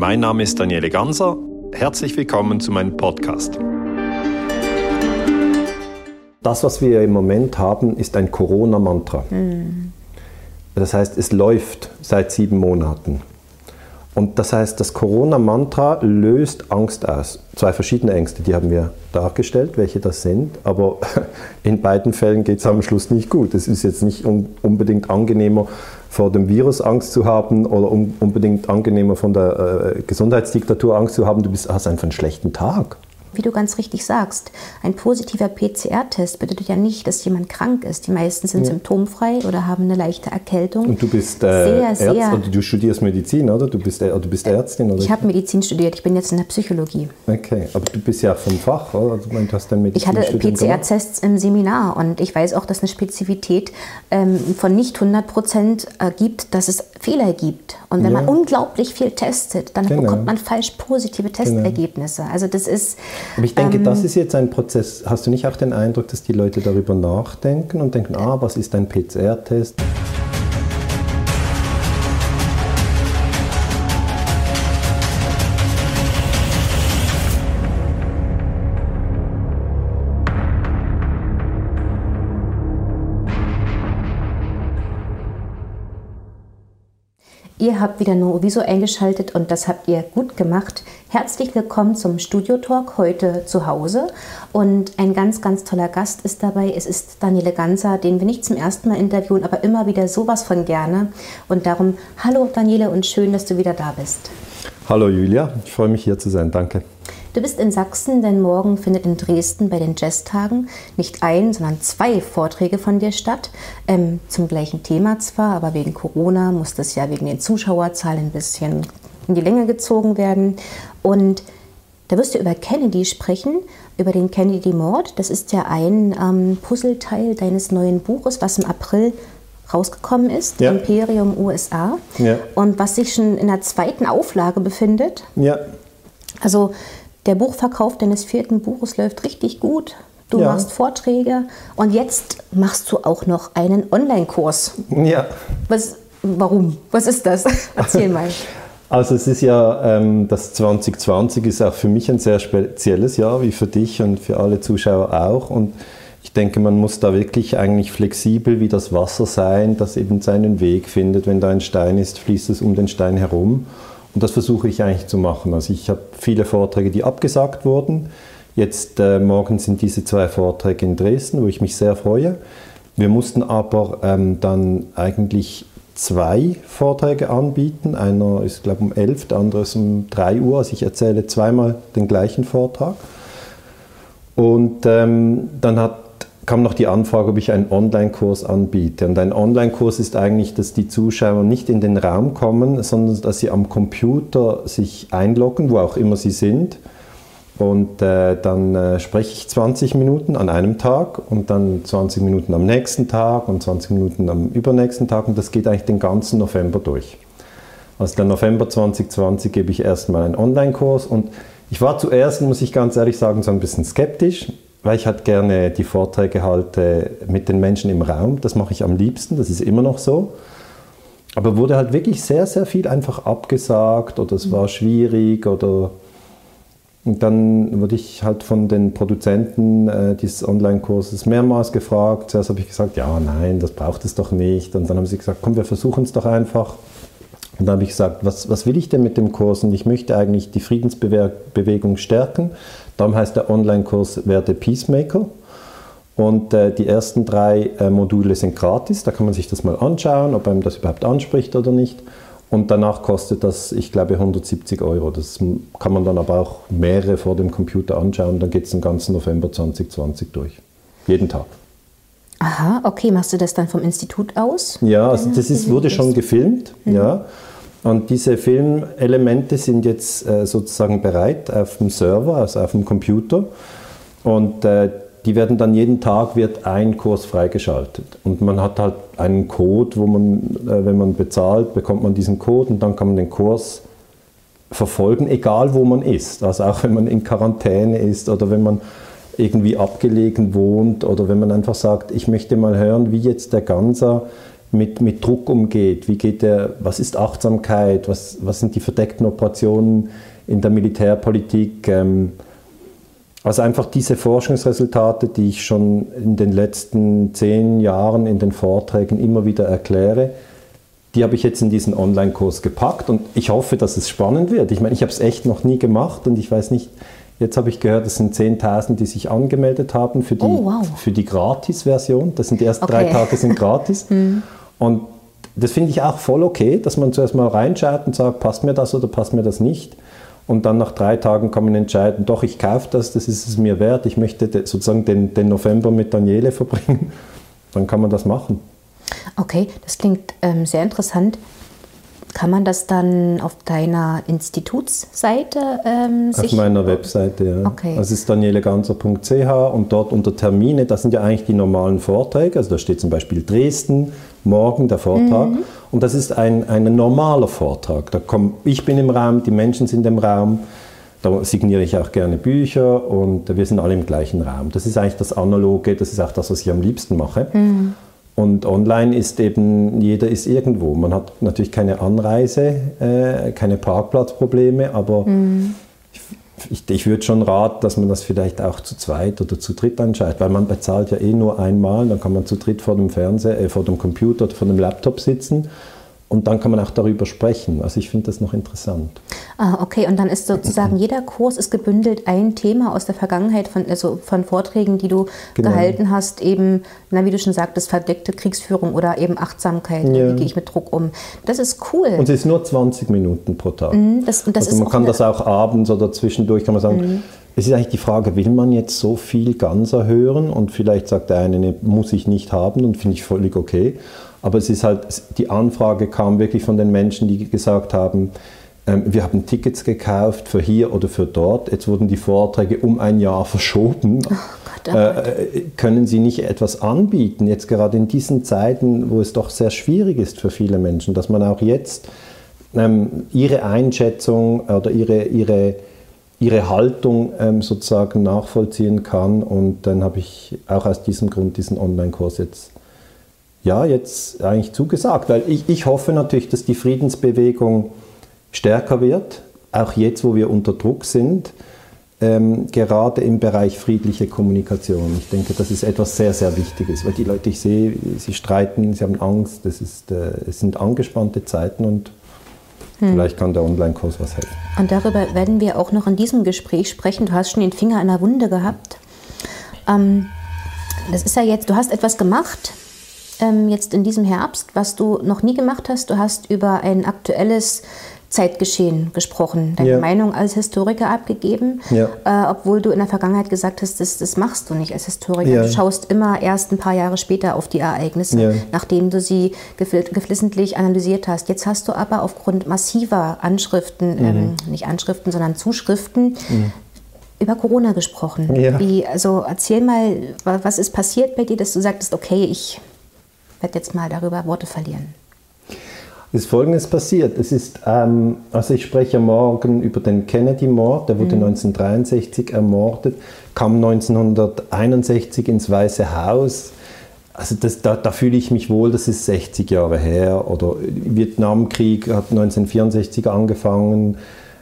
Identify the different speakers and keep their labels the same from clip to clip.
Speaker 1: Mein Name ist Daniele Ganser. Herzlich willkommen zu meinem Podcast.
Speaker 2: Das, was wir im Moment haben, ist ein Corona-Mantra. Mhm. Das heißt, es läuft seit sieben Monaten. Und das heißt, das Corona-Mantra löst Angst aus. Zwei verschiedene Ängste, die haben wir dargestellt, welche das sind. Aber in beiden Fällen geht es am Schluss nicht gut. Es ist jetzt nicht unbedingt angenehmer, vor dem Virus Angst zu haben oder unbedingt angenehmer von der äh, Gesundheitsdiktatur Angst zu haben. Du bist, hast einfach einen schlechten Tag
Speaker 3: wie du ganz richtig sagst, ein positiver PCR-Test bedeutet ja nicht, dass jemand krank ist. Die meisten sind ja. symptomfrei oder haben eine leichte Erkältung.
Speaker 2: Und du bist äh, sehr, Ärzt, oder du studierst Medizin, oder? Du bist, äh, du bist Ärztin, oder?
Speaker 3: Ich habe Medizin studiert, ich bin jetzt in der Psychologie.
Speaker 2: Okay, aber du bist ja vom Fach, oder? Du meinst, hast dein
Speaker 3: ich hatte PCR-Tests im Seminar und ich weiß auch, dass eine Spezifität ähm, von nicht 100 Prozent ergibt, dass es Fehler gibt. Und wenn ja. man unglaublich viel testet, dann genau. bekommt man falsch positive genau. Testergebnisse.
Speaker 2: Genau. Also das ist aber ich denke, ähm, das ist jetzt ein Prozess. Hast du nicht auch den Eindruck, dass die Leute darüber nachdenken und denken, ah, was ist ein PCR-Test?
Speaker 3: Ihr habt wieder Noviso eingeschaltet und das habt ihr gut gemacht. Herzlich willkommen zum Studio Talk heute zu Hause. Und ein ganz, ganz toller Gast ist dabei. Es ist Daniele Ganser, den wir nicht zum ersten Mal interviewen, aber immer wieder sowas von gerne. Und darum, hallo Daniele und schön, dass du wieder da bist.
Speaker 2: Hallo Julia, ich freue mich hier zu sein. Danke.
Speaker 3: Du bist in Sachsen, denn morgen findet in Dresden bei den Jazztagen nicht ein, sondern zwei Vorträge von dir statt. Ähm, zum gleichen Thema zwar, aber wegen Corona muss das ja wegen den Zuschauerzahlen ein bisschen in die Länge gezogen werden. Und da wirst du über Kennedy sprechen, über den Kennedy-Mord. Das ist ja ein ähm, Puzzleteil deines neuen Buches, was im April rausgekommen ist, ja. Imperium USA, ja. und was sich schon in der zweiten Auflage befindet. Ja. Also der Buchverkauf deines vierten Buches läuft richtig gut. Du ja. machst Vorträge und jetzt machst du auch noch einen Online-Kurs. Ja. Was, warum? Was ist das? Erzähl mal.
Speaker 2: Also es ist ja, ähm, das 2020 ist auch für mich ein sehr spezielles Jahr, wie für dich und für alle Zuschauer auch. Und ich denke, man muss da wirklich eigentlich flexibel wie das Wasser sein, das eben seinen Weg findet. Wenn da ein Stein ist, fließt es um den Stein herum. Und das versuche ich eigentlich zu machen. Also ich habe viele Vorträge, die abgesagt wurden. Jetzt äh, morgen sind diese zwei Vorträge in Dresden, wo ich mich sehr freue. Wir mussten aber ähm, dann eigentlich zwei Vorträge anbieten. Einer ist, glaube ich, um 11, der andere ist um 3 Uhr. Also ich erzähle zweimal den gleichen Vortrag. Und ähm, dann hat kam noch die Anfrage, ob ich einen Online-Kurs anbiete. Und ein Online-Kurs ist eigentlich, dass die Zuschauer nicht in den Raum kommen, sondern dass sie am Computer sich einloggen, wo auch immer sie sind. Und äh, dann äh, spreche ich 20 Minuten an einem Tag und dann 20 Minuten am nächsten Tag und 20 Minuten am übernächsten Tag. Und das geht eigentlich den ganzen November durch. Also der November 2020 gebe ich erstmal einen Online-Kurs und ich war zuerst, muss ich ganz ehrlich sagen, so ein bisschen skeptisch weil ich halt gerne die Vorträge halte mit den Menschen im Raum. Das mache ich am liebsten, das ist immer noch so. Aber wurde halt wirklich sehr, sehr viel einfach abgesagt oder es war schwierig oder und dann wurde ich halt von den Produzenten äh, dieses Online-Kurses mehrmals gefragt. Zuerst habe ich gesagt, ja, nein, das braucht es doch nicht. Und dann haben sie gesagt, komm, wir versuchen es doch einfach. Und dann habe ich gesagt, was, was will ich denn mit dem Kurs? Und ich möchte eigentlich die Friedensbewegung stärken. Darum heißt der Online-Kurs Werde Peacemaker. Und äh, die ersten drei äh, Module sind gratis, da kann man sich das mal anschauen, ob einem das überhaupt anspricht oder nicht. Und danach kostet das, ich glaube, 170 Euro. Das kann man dann aber auch mehrere vor dem Computer anschauen. Dann geht es den ganzen November 2020 durch. Jeden Tag.
Speaker 3: Aha, okay. Machst du das dann vom Institut aus?
Speaker 2: Ja, also das ist, wurde schon gefilmt. Mhm. Ja. Und diese Filmelemente sind jetzt äh, sozusagen bereit auf dem Server, also auf dem Computer. Und äh, die werden dann jeden Tag wird ein Kurs freigeschaltet. Und man hat halt einen Code, wo man, äh, wenn man bezahlt, bekommt man diesen Code und dann kann man den Kurs verfolgen, egal wo man ist. Also auch wenn man in Quarantäne ist oder wenn man irgendwie abgelegen wohnt oder wenn man einfach sagt, ich möchte mal hören, wie jetzt der Ganser mit, mit Druck umgeht. Wie geht der, was ist Achtsamkeit? Was, was sind die verdeckten Operationen in der Militärpolitik? Ähm, also einfach diese Forschungsresultate, die ich schon in den letzten zehn Jahren in den Vorträgen immer wieder erkläre, die habe ich jetzt in diesen Online-Kurs gepackt und ich hoffe, dass es spannend wird. Ich meine, ich habe es echt noch nie gemacht und ich weiß nicht, jetzt habe ich gehört, es sind 10.000, die sich angemeldet haben für die, oh, wow. die Gratis-Version. Das sind die ersten okay. drei Tage sind gratis. hm. Und das finde ich auch voll okay, dass man zuerst mal reinschaut und sagt, passt mir das oder passt mir das nicht. Und dann nach drei Tagen kann man entscheiden, doch, ich kaufe das, das ist es mir wert, ich möchte sozusagen den, den November mit Daniele verbringen. Dann kann man das machen.
Speaker 3: Okay, das klingt ähm, sehr interessant. Kann man das dann auf deiner Institutsseite ähm,
Speaker 2: Auf meiner Webseite, ja. Okay. Das ist danieleganzer.ch und dort unter Termine, das sind ja eigentlich die normalen Vorträge. Also da steht zum Beispiel Dresden, morgen der Vortrag. Mhm. Und das ist ein, ein normaler Vortrag. Da komm, ich bin im Raum, die Menschen sind im Raum. Da signiere ich auch gerne Bücher und wir sind alle im gleichen Raum. Das ist eigentlich das Analoge, das ist auch das, was ich am liebsten mache. Mhm. Und online ist eben, jeder ist irgendwo. Man hat natürlich keine Anreise, äh, keine Parkplatzprobleme, aber mhm. ich, ich, ich würde schon raten, dass man das vielleicht auch zu zweit oder zu dritt entscheidet, weil man bezahlt ja eh nur einmal, dann kann man zu dritt vor dem Fernseher, äh, vor dem Computer oder vor dem Laptop sitzen und dann kann man auch darüber sprechen. Also ich finde das noch interessant.
Speaker 3: Ah, okay. Und dann ist sozusagen jeder Kurs ist gebündelt ein Thema aus der Vergangenheit von, also von Vorträgen, die du genau. gehalten hast, eben, na, wie du schon sagtest, verdeckte Kriegsführung oder eben Achtsamkeit. Ja. Wie gehe ich mit Druck um? Das ist cool.
Speaker 2: Und es ist nur 20 Minuten pro Tag. Mhm, das, das also man kann das auch abends oder zwischendurch, kann man sagen, mhm. Es ist eigentlich die Frage, will man jetzt so viel Ganzer hören und vielleicht sagt der eine, ne, muss ich nicht haben und finde ich völlig okay. Aber es ist halt, die Anfrage kam wirklich von den Menschen, die gesagt haben, ähm, wir haben Tickets gekauft für hier oder für dort. Jetzt wurden die Vorträge um ein Jahr verschoben. Oh Gott, oh äh, können Sie nicht etwas anbieten, jetzt gerade in diesen Zeiten, wo es doch sehr schwierig ist für viele Menschen, dass man auch jetzt ähm, Ihre Einschätzung oder Ihre, Ihre, Ihre Haltung ähm, sozusagen nachvollziehen kann. Und dann habe ich auch aus diesem Grund diesen Online-Kurs jetzt ja, jetzt eigentlich zugesagt, weil ich, ich hoffe natürlich, dass die Friedensbewegung stärker wird, auch jetzt, wo wir unter Druck sind, ähm, gerade im Bereich friedliche Kommunikation. Ich denke, das ist etwas sehr, sehr Wichtiges, weil die Leute, ich sehe, sie streiten, sie haben Angst, das ist, äh, es sind angespannte Zeiten und hm. vielleicht kann der Online-Kurs was helfen.
Speaker 3: Und darüber werden wir auch noch in diesem Gespräch sprechen. Du hast schon den Finger an der Wunde gehabt. Ähm, das ist ja jetzt, du hast etwas gemacht, ähm, jetzt in diesem Herbst, was du noch nie gemacht hast. Du hast über ein aktuelles Zeitgeschehen gesprochen, deine ja. Meinung als Historiker abgegeben, ja. äh, obwohl du in der Vergangenheit gesagt hast, das, das machst du nicht als Historiker. Ja. Du schaust immer erst ein paar Jahre später auf die Ereignisse, nachdem du sie geflissentlich analysiert hast. Jetzt hast du aber aufgrund massiver Anschriften, mhm. ähm, nicht Anschriften, sondern Zuschriften, mhm über Corona gesprochen. Wie, also erzähl mal, was ist passiert bei dir, dass du sagtest, okay, ich werde jetzt mal darüber Worte verlieren.
Speaker 2: Es ist Folgendes passiert. Es ist, ähm, also ich spreche morgen über den Kennedy-Mord, der wurde mhm. 1963 ermordet, kam 1961 ins Weiße Haus. Also das, da, da fühle ich mich wohl, das ist 60 Jahre her. Oder Vietnamkrieg hat 1964 angefangen.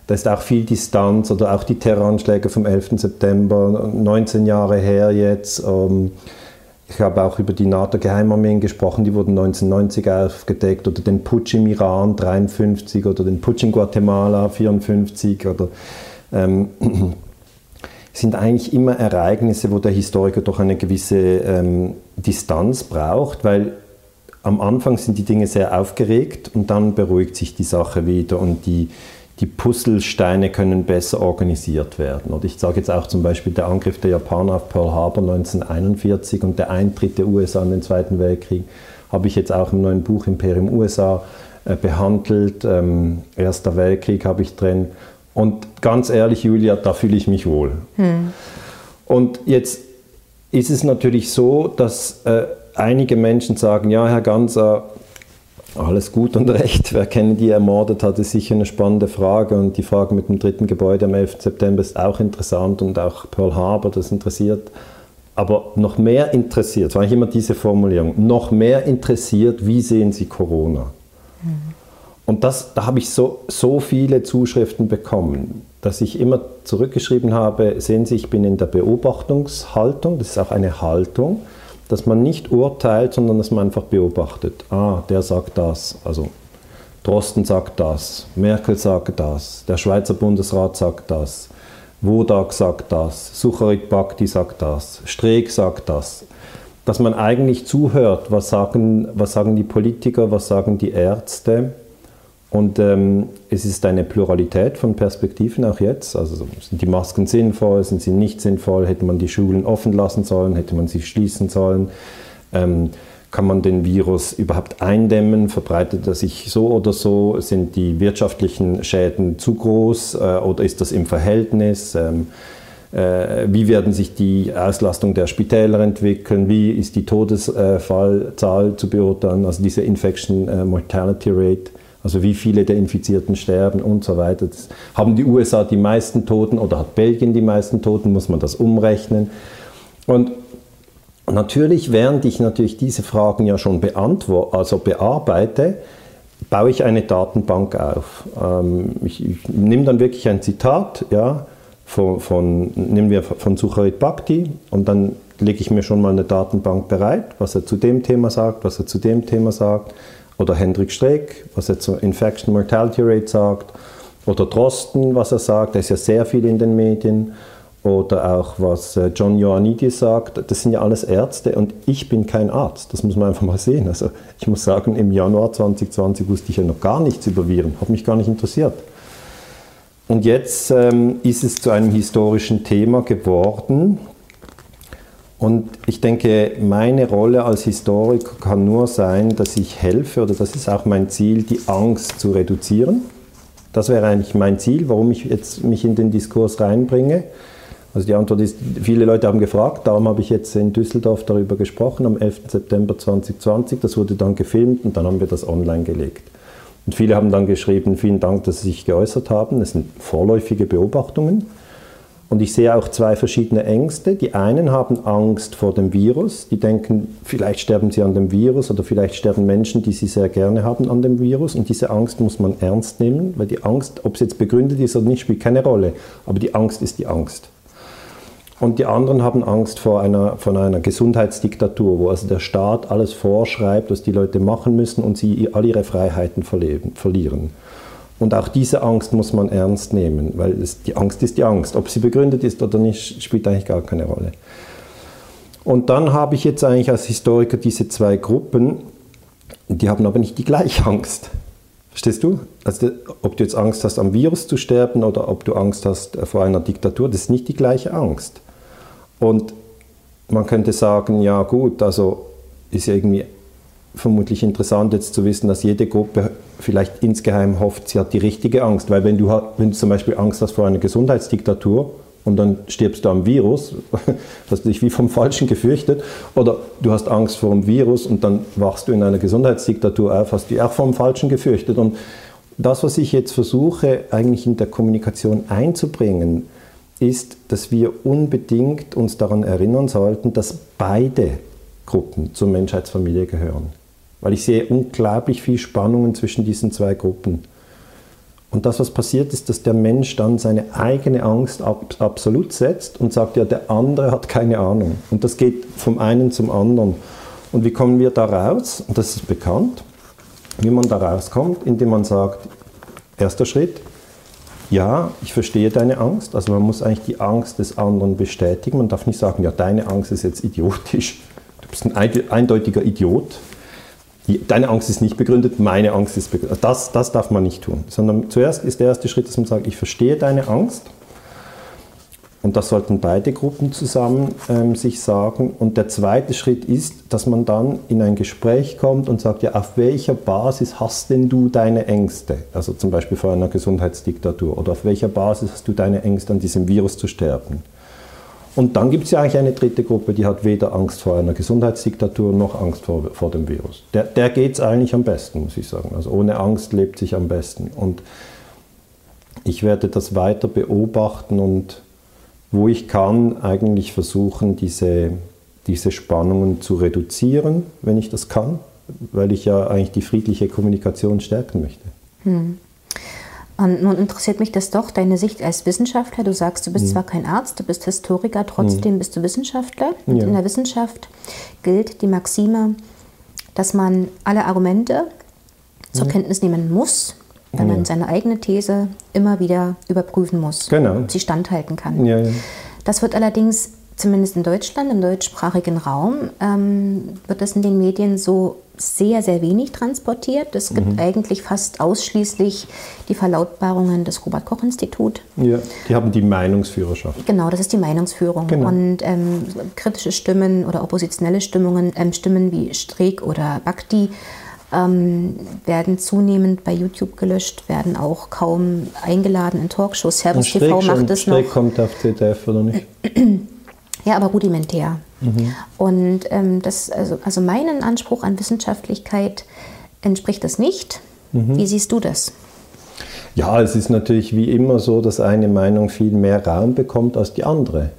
Speaker 2: Da ist auch viel Distanz oder auch die Terroranschläge vom 11. September, 19 Jahre her jetzt. Ähm, ich habe auch über die NATO-Geheimarmeen gesprochen, die wurden 1990 aufgedeckt oder den Putsch im Iran 53 oder den Putsch in Guatemala 54 oder ähm, sind eigentlich immer Ereignisse, wo der Historiker doch eine gewisse ähm, Distanz braucht, weil am Anfang sind die Dinge sehr aufgeregt und dann beruhigt sich die Sache wieder und die, die Puzzlesteine können besser organisiert werden. Und ich sage jetzt auch zum Beispiel der Angriff der Japaner auf Pearl Harbor 1941 und der Eintritt der USA in den Zweiten Weltkrieg habe ich jetzt auch im neuen Buch Imperium USA äh, behandelt. Ähm, Erster Weltkrieg habe ich drin. Und ganz ehrlich, Julia, da fühle ich mich wohl. Hm. Und jetzt ist es natürlich so, dass äh, einige Menschen sagen, ja, Herr Ganser, alles gut und recht. Wer Kennedy ermordet hat, ist sicher eine spannende Frage. Und die Frage mit dem dritten Gebäude am 11. September ist auch interessant und auch Pearl Harbor, das interessiert aber noch mehr interessiert, das war eigentlich immer diese Formulierung, noch mehr interessiert, wie sehen Sie Corona? Mhm. Und das, da habe ich so, so viele Zuschriften bekommen, dass ich immer zurückgeschrieben habe, sehen Sie, ich bin in der Beobachtungshaltung, das ist auch eine Haltung, dass man nicht urteilt, sondern dass man einfach beobachtet. Ah, der sagt das, also Drosten sagt das, Merkel sagt das, der Schweizer Bundesrat sagt das, Wodak sagt das, Sucharit Bhakti sagt das, Streeck sagt das. Dass man eigentlich zuhört, was sagen, was sagen die Politiker, was sagen die Ärzte. Und ähm, es ist eine Pluralität von Perspektiven auch jetzt. Also sind die Masken sinnvoll, sind sie nicht sinnvoll, hätte man die Schulen offen lassen sollen, hätte man sie schließen sollen. Ähm, kann man den Virus überhaupt eindämmen? Verbreitet er sich so oder so? Sind die wirtschaftlichen Schäden zu groß äh, oder ist das im Verhältnis? Ähm, äh, wie werden sich die Auslastung der Spitäler entwickeln? Wie ist die Todesfallzahl zu beurteilen? Also diese Infection äh, Mortality Rate, also wie viele der Infizierten sterben und so weiter. Das haben die USA die meisten Toten oder hat Belgien die meisten Toten? Muss man das umrechnen? Und natürlich, während ich natürlich diese Fragen ja schon beantworte, also bearbeite, baue ich eine Datenbank auf. Ähm, ich, ich nehme dann wirklich ein Zitat, ja, von, von, nehmen wir von Sucharit Bhakti und dann lege ich mir schon mal eine Datenbank bereit, was er zu dem Thema sagt, was er zu dem Thema sagt. Oder Hendrik Streeck, was er zur Infection Mortality Rate sagt. Oder Drosten, was er sagt, da ist ja sehr viel in den Medien oder auch was äh, John Ioannidis sagt, das sind ja alles Ärzte und ich bin kein Arzt, das muss man einfach mal sehen. Also ich muss sagen, im Januar 2020 wusste ich ja noch gar nichts über Viren, hat mich gar nicht interessiert. Und jetzt ähm, ist es zu einem historischen Thema geworden. Und ich denke, meine Rolle als Historiker kann nur sein, dass ich helfe, oder das ist auch mein Ziel, die Angst zu reduzieren. Das wäre eigentlich mein Ziel, warum ich jetzt mich in den Diskurs reinbringe. Also die Antwort ist, viele Leute haben gefragt, darum habe ich jetzt in Düsseldorf darüber gesprochen am 11. September 2020. Das wurde dann gefilmt und dann haben wir das online gelegt. Und viele haben dann geschrieben, vielen Dank, dass Sie sich geäußert haben. Das sind vorläufige Beobachtungen. Und ich sehe auch zwei verschiedene Ängste. Die einen haben Angst vor dem Virus. Die denken, vielleicht sterben sie an dem Virus oder vielleicht sterben Menschen, die sie sehr gerne haben, an dem Virus. Und diese Angst muss man ernst nehmen, weil die Angst, ob sie jetzt begründet ist oder nicht, spielt keine Rolle. Aber die Angst ist die Angst. Und die anderen haben Angst vor einer, von einer Gesundheitsdiktatur, wo also der Staat alles vorschreibt, was die Leute machen müssen und sie all ihre Freiheiten verlieren. Und auch diese Angst muss man ernst nehmen, weil es, die Angst ist die Angst. Ob sie begründet ist oder nicht, spielt eigentlich gar keine Rolle. Und dann habe ich jetzt eigentlich als Historiker diese zwei Gruppen, die haben aber nicht die gleiche Angst. Verstehst du? Also, ob du jetzt Angst hast, am Virus zu sterben oder ob du Angst hast vor einer Diktatur, das ist nicht die gleiche Angst. Und man könnte sagen, ja gut, also ist irgendwie vermutlich interessant jetzt zu wissen, dass jede Gruppe vielleicht insgeheim hofft, sie hat die richtige Angst. Weil wenn du, wenn du zum Beispiel Angst hast vor einer Gesundheitsdiktatur und dann stirbst du am Virus, hast du dich wie vom Falschen gefürchtet, oder du hast Angst vor dem Virus und dann wachst du in einer Gesundheitsdiktatur auf, hast du dich auch vor dem Falschen gefürchtet. Und das, was ich jetzt versuche, eigentlich in der Kommunikation einzubringen, ist, dass wir unbedingt uns daran erinnern sollten, dass beide Gruppen zur Menschheitsfamilie gehören. Weil ich sehe unglaublich viel Spannungen zwischen diesen zwei Gruppen. Und das, was passiert, ist, dass der Mensch dann seine eigene Angst ab, absolut setzt und sagt, ja, der andere hat keine Ahnung. Und das geht vom einen zum anderen. Und wie kommen wir da raus? Und das ist bekannt, wie man da rauskommt, indem man sagt, erster Schritt, ja, ich verstehe deine Angst. Also man muss eigentlich die Angst des anderen bestätigen. Man darf nicht sagen, ja, deine Angst ist jetzt idiotisch. Du bist ein eindeutiger Idiot. Deine Angst ist nicht begründet, meine Angst ist begründet. Das, das darf man nicht tun. Sondern zuerst ist der erste Schritt, dass man sagt, ich verstehe deine Angst und das sollten beide Gruppen zusammen ähm, sich sagen. Und der zweite Schritt ist, dass man dann in ein Gespräch kommt und sagt, ja, auf welcher Basis hast denn du deine Ängste? Also zum Beispiel vor einer Gesundheitsdiktatur. Oder auf welcher Basis hast du deine Ängste, an diesem Virus zu sterben? Und dann gibt es ja eigentlich eine dritte Gruppe, die hat weder Angst vor einer Gesundheitsdiktatur noch Angst vor, vor dem Virus. Der, der geht es eigentlich am besten, muss ich sagen. Also ohne Angst lebt sich am besten. Und ich werde das weiter beobachten und wo ich kann, eigentlich versuchen, diese, diese Spannungen zu reduzieren, wenn ich das kann, weil ich ja eigentlich die friedliche Kommunikation stärken möchte. Hm.
Speaker 3: Und nun interessiert mich das doch, deine Sicht als Wissenschaftler. Du sagst, du bist hm. zwar kein Arzt, du bist Historiker, trotzdem hm. bist du Wissenschaftler. Und ja. in der Wissenschaft gilt die Maxime, dass man alle Argumente zur ja. Kenntnis nehmen muss, weil ja. man seine eigene These immer wieder überprüfen muss, genau. ob sie standhalten kann. Ja. Das wird allerdings, zumindest in Deutschland, im deutschsprachigen Raum, ähm, wird das in den Medien so sehr, sehr wenig transportiert. Es gibt mhm. eigentlich fast ausschließlich die Verlautbarungen des Robert-Koch-Institut.
Speaker 2: Ja, die haben die Meinungsführerschaft.
Speaker 3: Genau, das ist die Meinungsführung. Genau. Und ähm, kritische Stimmen oder oppositionelle Stimmungen, ähm, Stimmen wie Streeck oder Bakti ähm, werden zunehmend bei YouTube gelöscht, werden auch kaum eingeladen in Talkshows.
Speaker 2: Servus TV macht es noch. Streeck kommt auf ZDF oder nicht?
Speaker 3: Ja, aber rudimentär. Mhm. Und ähm, das, also, also meinen Anspruch an Wissenschaftlichkeit entspricht das nicht. Mhm. Wie siehst du das?
Speaker 2: Ja, es ist natürlich wie immer so, dass eine Meinung viel mehr Raum bekommt als die andere.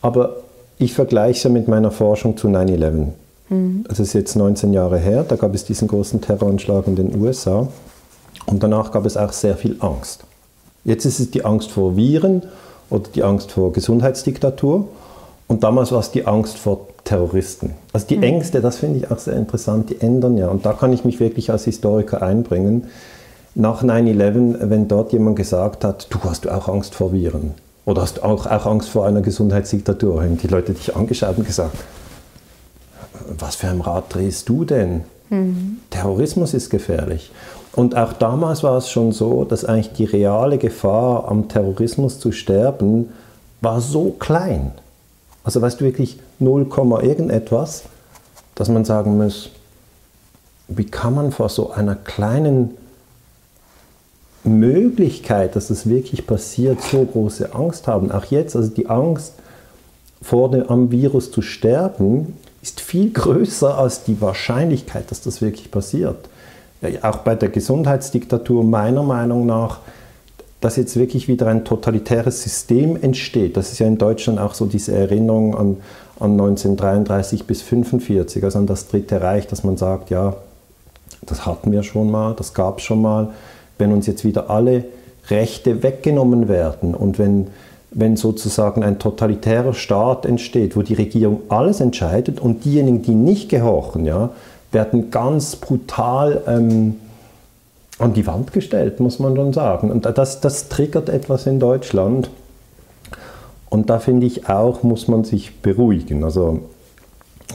Speaker 2: Aber ich vergleiche es ja mit meiner Forschung zu 9-11. Mhm. Das ist jetzt 19 Jahre her, da gab es diesen großen Terroranschlag in den USA und danach gab es auch sehr viel Angst. Jetzt ist es die Angst vor Viren oder die Angst vor Gesundheitsdiktatur und damals war es die Angst vor Terroristen. Also die mhm. Ängste, das finde ich auch sehr interessant, die ändern ja. Und da kann ich mich wirklich als Historiker einbringen. Nach 9-11, wenn dort jemand gesagt hat, du hast auch Angst vor Viren oder hast du auch, auch Angst vor einer Gesundheitsdiktatur, haben die Leute dich angeschaut und gesagt, was für ein Rad drehst du denn? Mhm. Terrorismus ist gefährlich. Und auch damals war es schon so, dass eigentlich die reale Gefahr, am Terrorismus zu sterben, war so klein. Also weißt du wirklich 0, irgendetwas, dass man sagen muss, wie kann man vor so einer kleinen Möglichkeit, dass das wirklich passiert, so große Angst haben. Auch jetzt, also die Angst vor dem am Virus zu sterben, ist viel größer als die Wahrscheinlichkeit, dass das wirklich passiert. Ja, auch bei der Gesundheitsdiktatur meiner Meinung nach dass jetzt wirklich wieder ein totalitäres System entsteht. Das ist ja in Deutschland auch so diese Erinnerung an, an 1933 bis 1945, also an das Dritte Reich, dass man sagt, ja, das hatten wir schon mal, das gab es schon mal. Wenn uns jetzt wieder alle Rechte weggenommen werden und wenn, wenn sozusagen ein totalitärer Staat entsteht, wo die Regierung alles entscheidet und diejenigen, die nicht gehorchen, ja, werden ganz brutal ähm, an die Wand gestellt, muss man schon sagen. Und das, das triggert etwas in Deutschland. Und da finde ich auch, muss man sich beruhigen. Also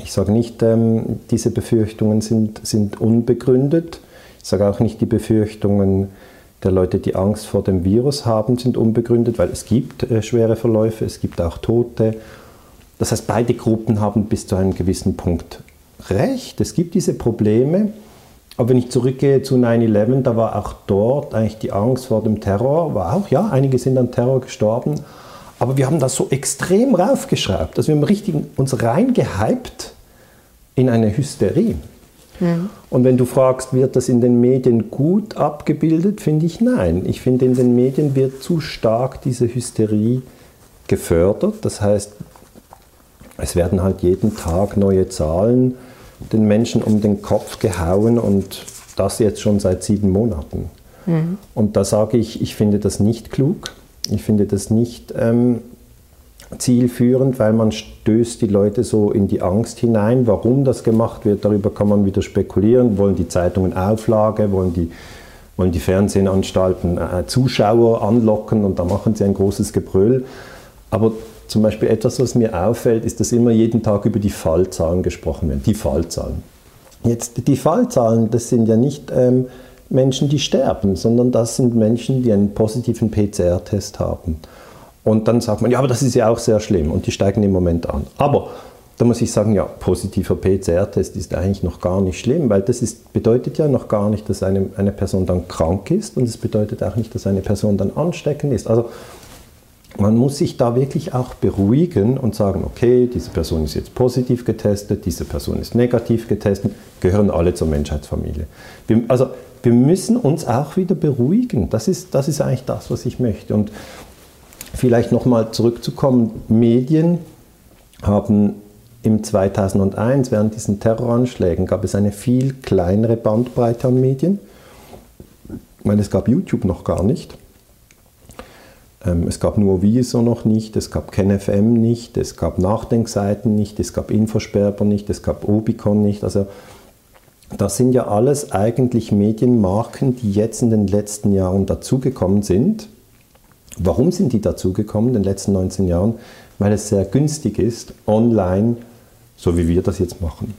Speaker 2: ich sage nicht, ähm, diese Befürchtungen sind, sind unbegründet. Ich sage auch nicht, die Befürchtungen der Leute, die Angst vor dem Virus haben, sind unbegründet, weil es gibt äh, schwere Verläufe, es gibt auch Tote. Das heißt, beide Gruppen haben bis zu einem gewissen Punkt recht. Es gibt diese Probleme. Aber wenn ich zurückgehe zu 9-11, da war auch dort eigentlich die Angst vor dem Terror, war auch, ja, einige sind an Terror gestorben, aber wir haben das so extrem raufgeschraubt, also wir richtig uns reingehypt in eine Hysterie. Mhm. Und wenn du fragst, wird das in den Medien gut abgebildet, finde ich nein. Ich finde, in den Medien wird zu stark diese Hysterie gefördert. Das heißt, es werden halt jeden Tag neue Zahlen den Menschen um den Kopf gehauen und das jetzt schon seit sieben Monaten. Mhm. Und da sage ich, ich finde das nicht klug, ich finde das nicht ähm, zielführend, weil man stößt die Leute so in die Angst hinein. Warum das gemacht wird, darüber kann man wieder spekulieren. Wollen die Zeitungen Auflage, wollen die, wollen die Fernsehanstalten äh, Zuschauer anlocken und da machen sie ein großes Gebrüll. Aber zum Beispiel etwas, was mir auffällt, ist, dass immer jeden Tag über die Fallzahlen gesprochen wird. Die Fallzahlen. Jetzt, die Fallzahlen, das sind ja nicht ähm, Menschen, die sterben, sondern das sind Menschen, die einen positiven PCR-Test haben. Und dann sagt man, ja, aber das ist ja auch sehr schlimm und die steigen im Moment an. Aber da muss ich sagen, ja, positiver PCR-Test ist eigentlich noch gar nicht schlimm, weil das ist, bedeutet ja noch gar nicht, dass eine, eine Person dann krank ist und es bedeutet auch nicht, dass eine Person dann ansteckend ist. Also man muss sich da wirklich auch beruhigen und sagen, okay, diese Person ist jetzt positiv getestet, diese Person ist negativ getestet, gehören alle zur Menschheitsfamilie. Wir, also wir müssen uns auch wieder beruhigen. Das ist, das ist eigentlich das, was ich möchte. Und Vielleicht nochmal zurückzukommen, Medien haben im 2001, während diesen Terroranschlägen, gab es eine viel kleinere Bandbreite an Medien, weil es gab YouTube noch gar nicht. Ähm, es gab nur Wieso noch nicht, es gab KenFM nicht, es gab Nachdenkseiten nicht, es gab Infosperber nicht, es gab Obicon nicht. Also das sind ja alles eigentlich Medienmarken, die jetzt in den letzten Jahren dazugekommen sind. Warum sind die dazugekommen in den letzten 19 Jahren? Weil es sehr günstig ist, online, so wie wir das jetzt machen,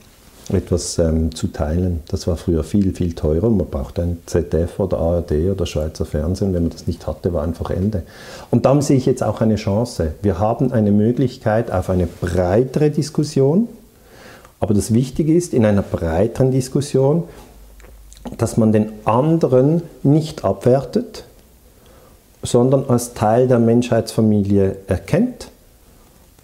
Speaker 2: etwas ähm, zu teilen. Das war früher viel, viel teurer. Man brauchte ein ZDF oder ARD oder Schweizer Fernsehen. Wenn man das nicht hatte, war einfach Ende. Und darum sehe ich jetzt auch eine Chance. Wir haben eine Möglichkeit auf eine breitere Diskussion. Aber das Wichtige ist, in einer breiteren Diskussion, dass man den anderen nicht abwertet, sondern als Teil der Menschheitsfamilie erkennt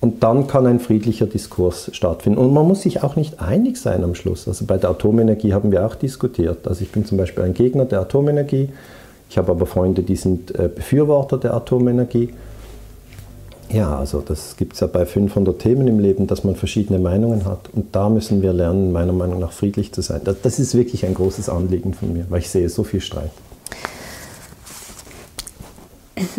Speaker 2: und dann kann ein friedlicher Diskurs stattfinden. Und man muss sich auch nicht einig sein am Schluss. Also bei der Atomenergie haben wir auch diskutiert. Also ich bin zum Beispiel ein Gegner der Atomenergie. Ich habe aber Freunde, die sind äh, Befürworter der Atomenergie. Ja, also das gibt es ja bei 500 Themen im Leben, dass man verschiedene Meinungen hat. Und da müssen wir lernen, meiner Meinung nach friedlich zu sein. Das, das ist wirklich ein großes Anliegen von mir, weil ich sehe so viel Streit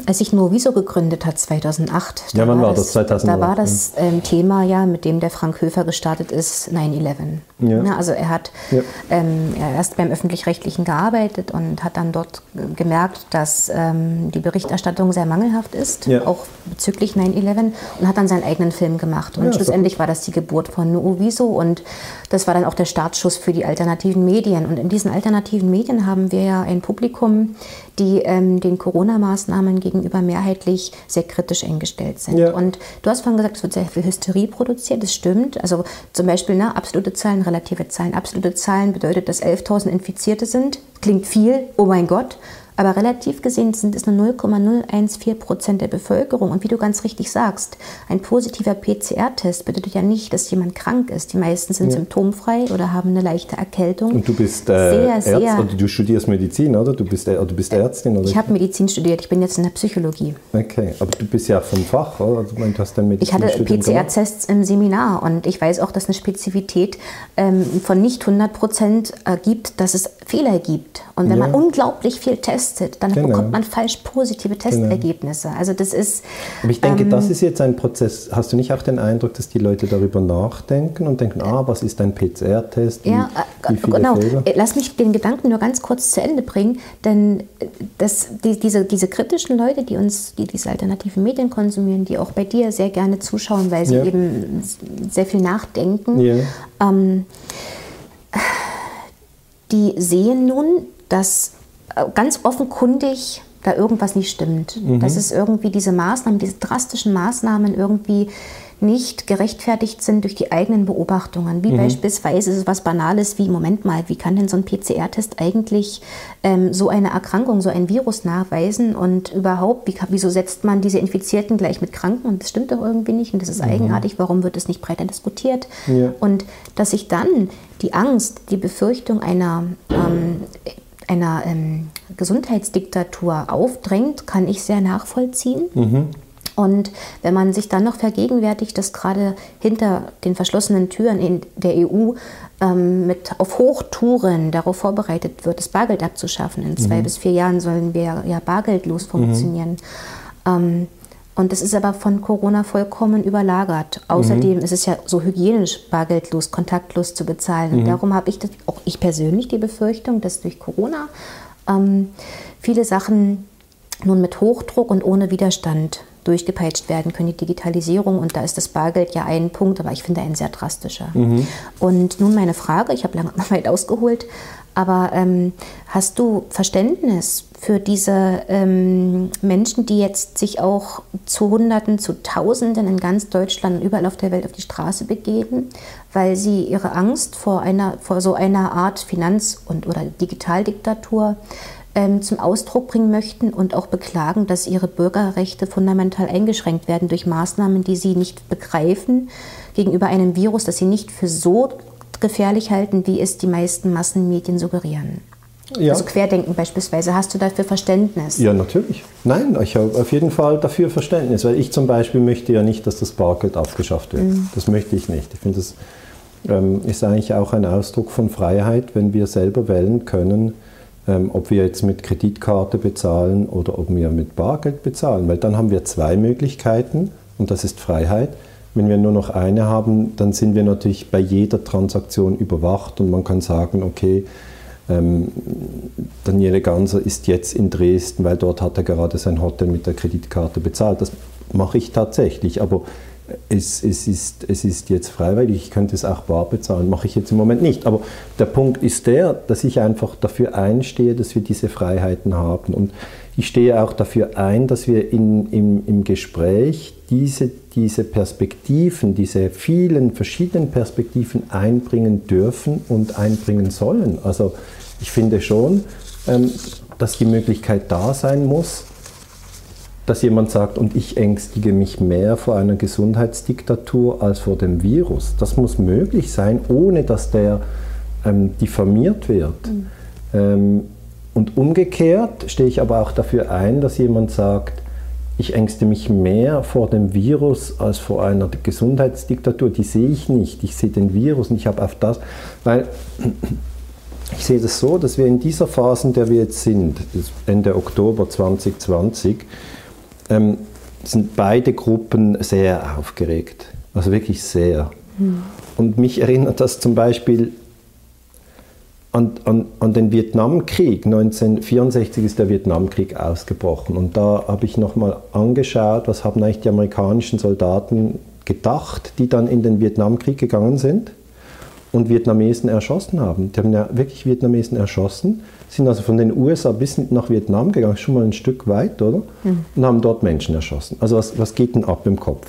Speaker 3: als sich Noviso gegründet hat, 2008.
Speaker 2: Ja, wann war das? 2008.
Speaker 3: Da war das ähm, Thema ja, mit dem der Frank Höfer gestartet ist, 9-11. Ja. ja. also er hat ja. ähm, erst beim Öffentlich-Rechtlichen gearbeitet und hat dann dort gemerkt, dass ähm, die Berichterstattung sehr mangelhaft ist, ja. auch bezüglich 9-11 und hat dann seinen eigenen Film gemacht. Und schlussendlich war das die Geburt von Noviso und das war dann auch der Startschuss für die alternativen Medien. Und in diesen alternativen Medien haben wir ja ein Publikum, die ähm, den Corona-Maßnahmen gegenüber mehrheitlich sehr kritisch eingestellt sind. Ja. Und du hast vorhin gesagt, es wird sehr viel Hysterie produziert. Das stimmt. Also zum Beispiel ne, absolute Zahlen, relative Zahlen. Absolute Zahlen bedeutet, dass 11.000 Infizierte sind. Klingt viel, oh mein Gott. Aber relativ gesehen sind es nur 0,014 Prozent der Bevölkerung. Und wie du ganz richtig sagst, ein positiver PCR-Test bedeutet ja nicht, dass jemand krank ist. Die meisten sind ja. symptomfrei oder haben eine leichte Erkältung.
Speaker 2: Und du bist äh, sehr, sehr, oder du studierst Medizin, oder? Du bist, äh, du bist Ärztin, oder?
Speaker 3: Ich habe Medizin studiert. Ich bin jetzt in der Psychologie.
Speaker 2: Okay, aber du bist ja vom Fach, oder? Du meinst, hast dein
Speaker 3: ich hatte PCR-Tests im Seminar und ich weiß auch, dass eine Spezifität ähm, von nicht 100 Prozent ergibt, dass es Fehler gibt. Und wenn ja. man unglaublich viel testet, dann genau. bekommt man falsch positive genau. Testergebnisse. Also das ist.
Speaker 2: Aber ich denke, ähm, das ist jetzt ein Prozess. Hast du nicht auch den Eindruck, dass die Leute darüber nachdenken und denken, ah, was ist ein PCR-Test?
Speaker 3: Ja, wie äh, genau. Fehler? Äh, lass mich den Gedanken nur ganz kurz zu Ende bringen, denn äh, das, die, diese, diese kritischen Leute, die uns, die diese alternativen Medien konsumieren, die auch bei dir sehr gerne zuschauen, weil sie ja. eben sehr viel nachdenken. Ja. Ähm, die sehen nun, dass äh, ganz offenkundig da irgendwas nicht stimmt. Mhm. Dass es irgendwie diese Maßnahmen, diese drastischen Maßnahmen irgendwie nicht gerechtfertigt sind durch die eigenen Beobachtungen. Wie mhm. beispielsweise ist es was Banales wie, Moment mal, wie kann denn so ein PCR-Test eigentlich ähm, so eine Erkrankung, so ein Virus nachweisen und überhaupt, wie, wieso setzt man diese Infizierten gleich mit Kranken und das stimmt doch irgendwie nicht und das ist mhm. eigenartig, warum wird das nicht breiter diskutiert? Ja. Und dass sich dann die Angst, die Befürchtung einer ähm, einer ähm, Gesundheitsdiktatur aufdrängt, kann ich sehr nachvollziehen. Mhm. Und wenn man sich dann noch vergegenwärtigt, dass gerade hinter den verschlossenen Türen in der EU ähm, mit auf Hochtouren darauf vorbereitet wird, das Bargeld abzuschaffen. In zwei mhm. bis vier Jahren sollen wir ja bargeldlos mhm. funktionieren. Mhm. Ähm, und das ist aber von Corona vollkommen überlagert. Außerdem mhm. ist es ja so hygienisch, bargeldlos, kontaktlos zu bezahlen. Mhm. Und darum habe ich, das, auch ich persönlich, die Befürchtung, dass durch Corona ähm, viele Sachen nun mit Hochdruck und ohne Widerstand durchgepeitscht werden können, die Digitalisierung. Und da ist das Bargeld ja ein Punkt, aber ich finde ein sehr drastischer. Mhm. Und nun meine Frage, ich habe lange weit ausgeholt, aber ähm, hast du Verständnis für diese ähm, Menschen, die jetzt sich auch zu Hunderten, zu Tausenden in ganz Deutschland und überall auf der Welt auf die Straße begeben, weil sie ihre Angst vor, einer, vor so einer Art Finanz- und oder Digitaldiktatur ähm, zum Ausdruck bringen möchten und auch beklagen, dass ihre Bürgerrechte fundamental eingeschränkt werden durch Maßnahmen, die sie nicht begreifen gegenüber einem Virus, das sie nicht für so gefährlich halten, wie es die meisten Massenmedien suggerieren. Ja. Also Querdenken beispielsweise. Hast du dafür Verständnis?
Speaker 2: Ja, natürlich. Nein, ich habe auf jeden Fall dafür Verständnis, weil ich zum Beispiel möchte ja nicht, dass das Bargeld abgeschafft wird. Mhm. Das möchte ich nicht. Ich finde, das ähm, ist eigentlich auch ein Ausdruck von Freiheit, wenn wir selber wählen können, ähm, ob wir jetzt mit Kreditkarte bezahlen oder ob wir mit Bargeld bezahlen. Weil dann haben wir zwei Möglichkeiten und das ist Freiheit. Wenn wir nur noch eine haben, dann sind wir natürlich bei jeder Transaktion überwacht und man kann sagen, okay, ähm, Daniele Ganser ist jetzt in Dresden, weil dort hat er gerade sein Hotel mit der Kreditkarte bezahlt. Das mache ich tatsächlich, aber es, es, ist, es ist jetzt freiwillig, ich könnte es auch bar bezahlen, mache ich jetzt im Moment nicht. Aber der Punkt ist der, dass ich einfach dafür einstehe, dass wir diese Freiheiten haben. Und ich stehe auch dafür ein, dass wir in, im, im Gespräch diese, diese Perspektiven, diese vielen verschiedenen Perspektiven einbringen dürfen und einbringen sollen. Also ich finde schon, ähm, dass die Möglichkeit da sein muss, dass jemand sagt, und ich ängstige mich mehr vor einer Gesundheitsdiktatur als vor dem Virus. Das muss möglich sein, ohne dass der ähm, diffamiert wird. Mhm. Ähm, und umgekehrt stehe ich aber auch dafür ein, dass jemand sagt, ich ängste mich mehr vor dem Virus als vor einer Gesundheitsdiktatur. Die sehe ich nicht. Ich sehe den Virus und ich habe auf das, weil ich sehe das so, dass wir in dieser Phase, in der wir jetzt sind, Ende Oktober 2020, ähm, sind beide Gruppen sehr aufgeregt. Also wirklich sehr. Mhm. Und mich erinnert das zum Beispiel an, an, an, den Vietnamkrieg. 1964 ist der Vietnamkrieg ausgebrochen. Und da habe ich nochmal angeschaut, was haben eigentlich die amerikanischen Soldaten gedacht, die dann in den Vietnamkrieg gegangen sind und Vietnamesen erschossen haben. Die haben ja wirklich Vietnamesen erschossen, sind also von den USA bis nach Vietnam gegangen, schon mal ein Stück weit, oder? Mhm. Und haben dort Menschen erschossen. Also was, was geht denn ab im Kopf?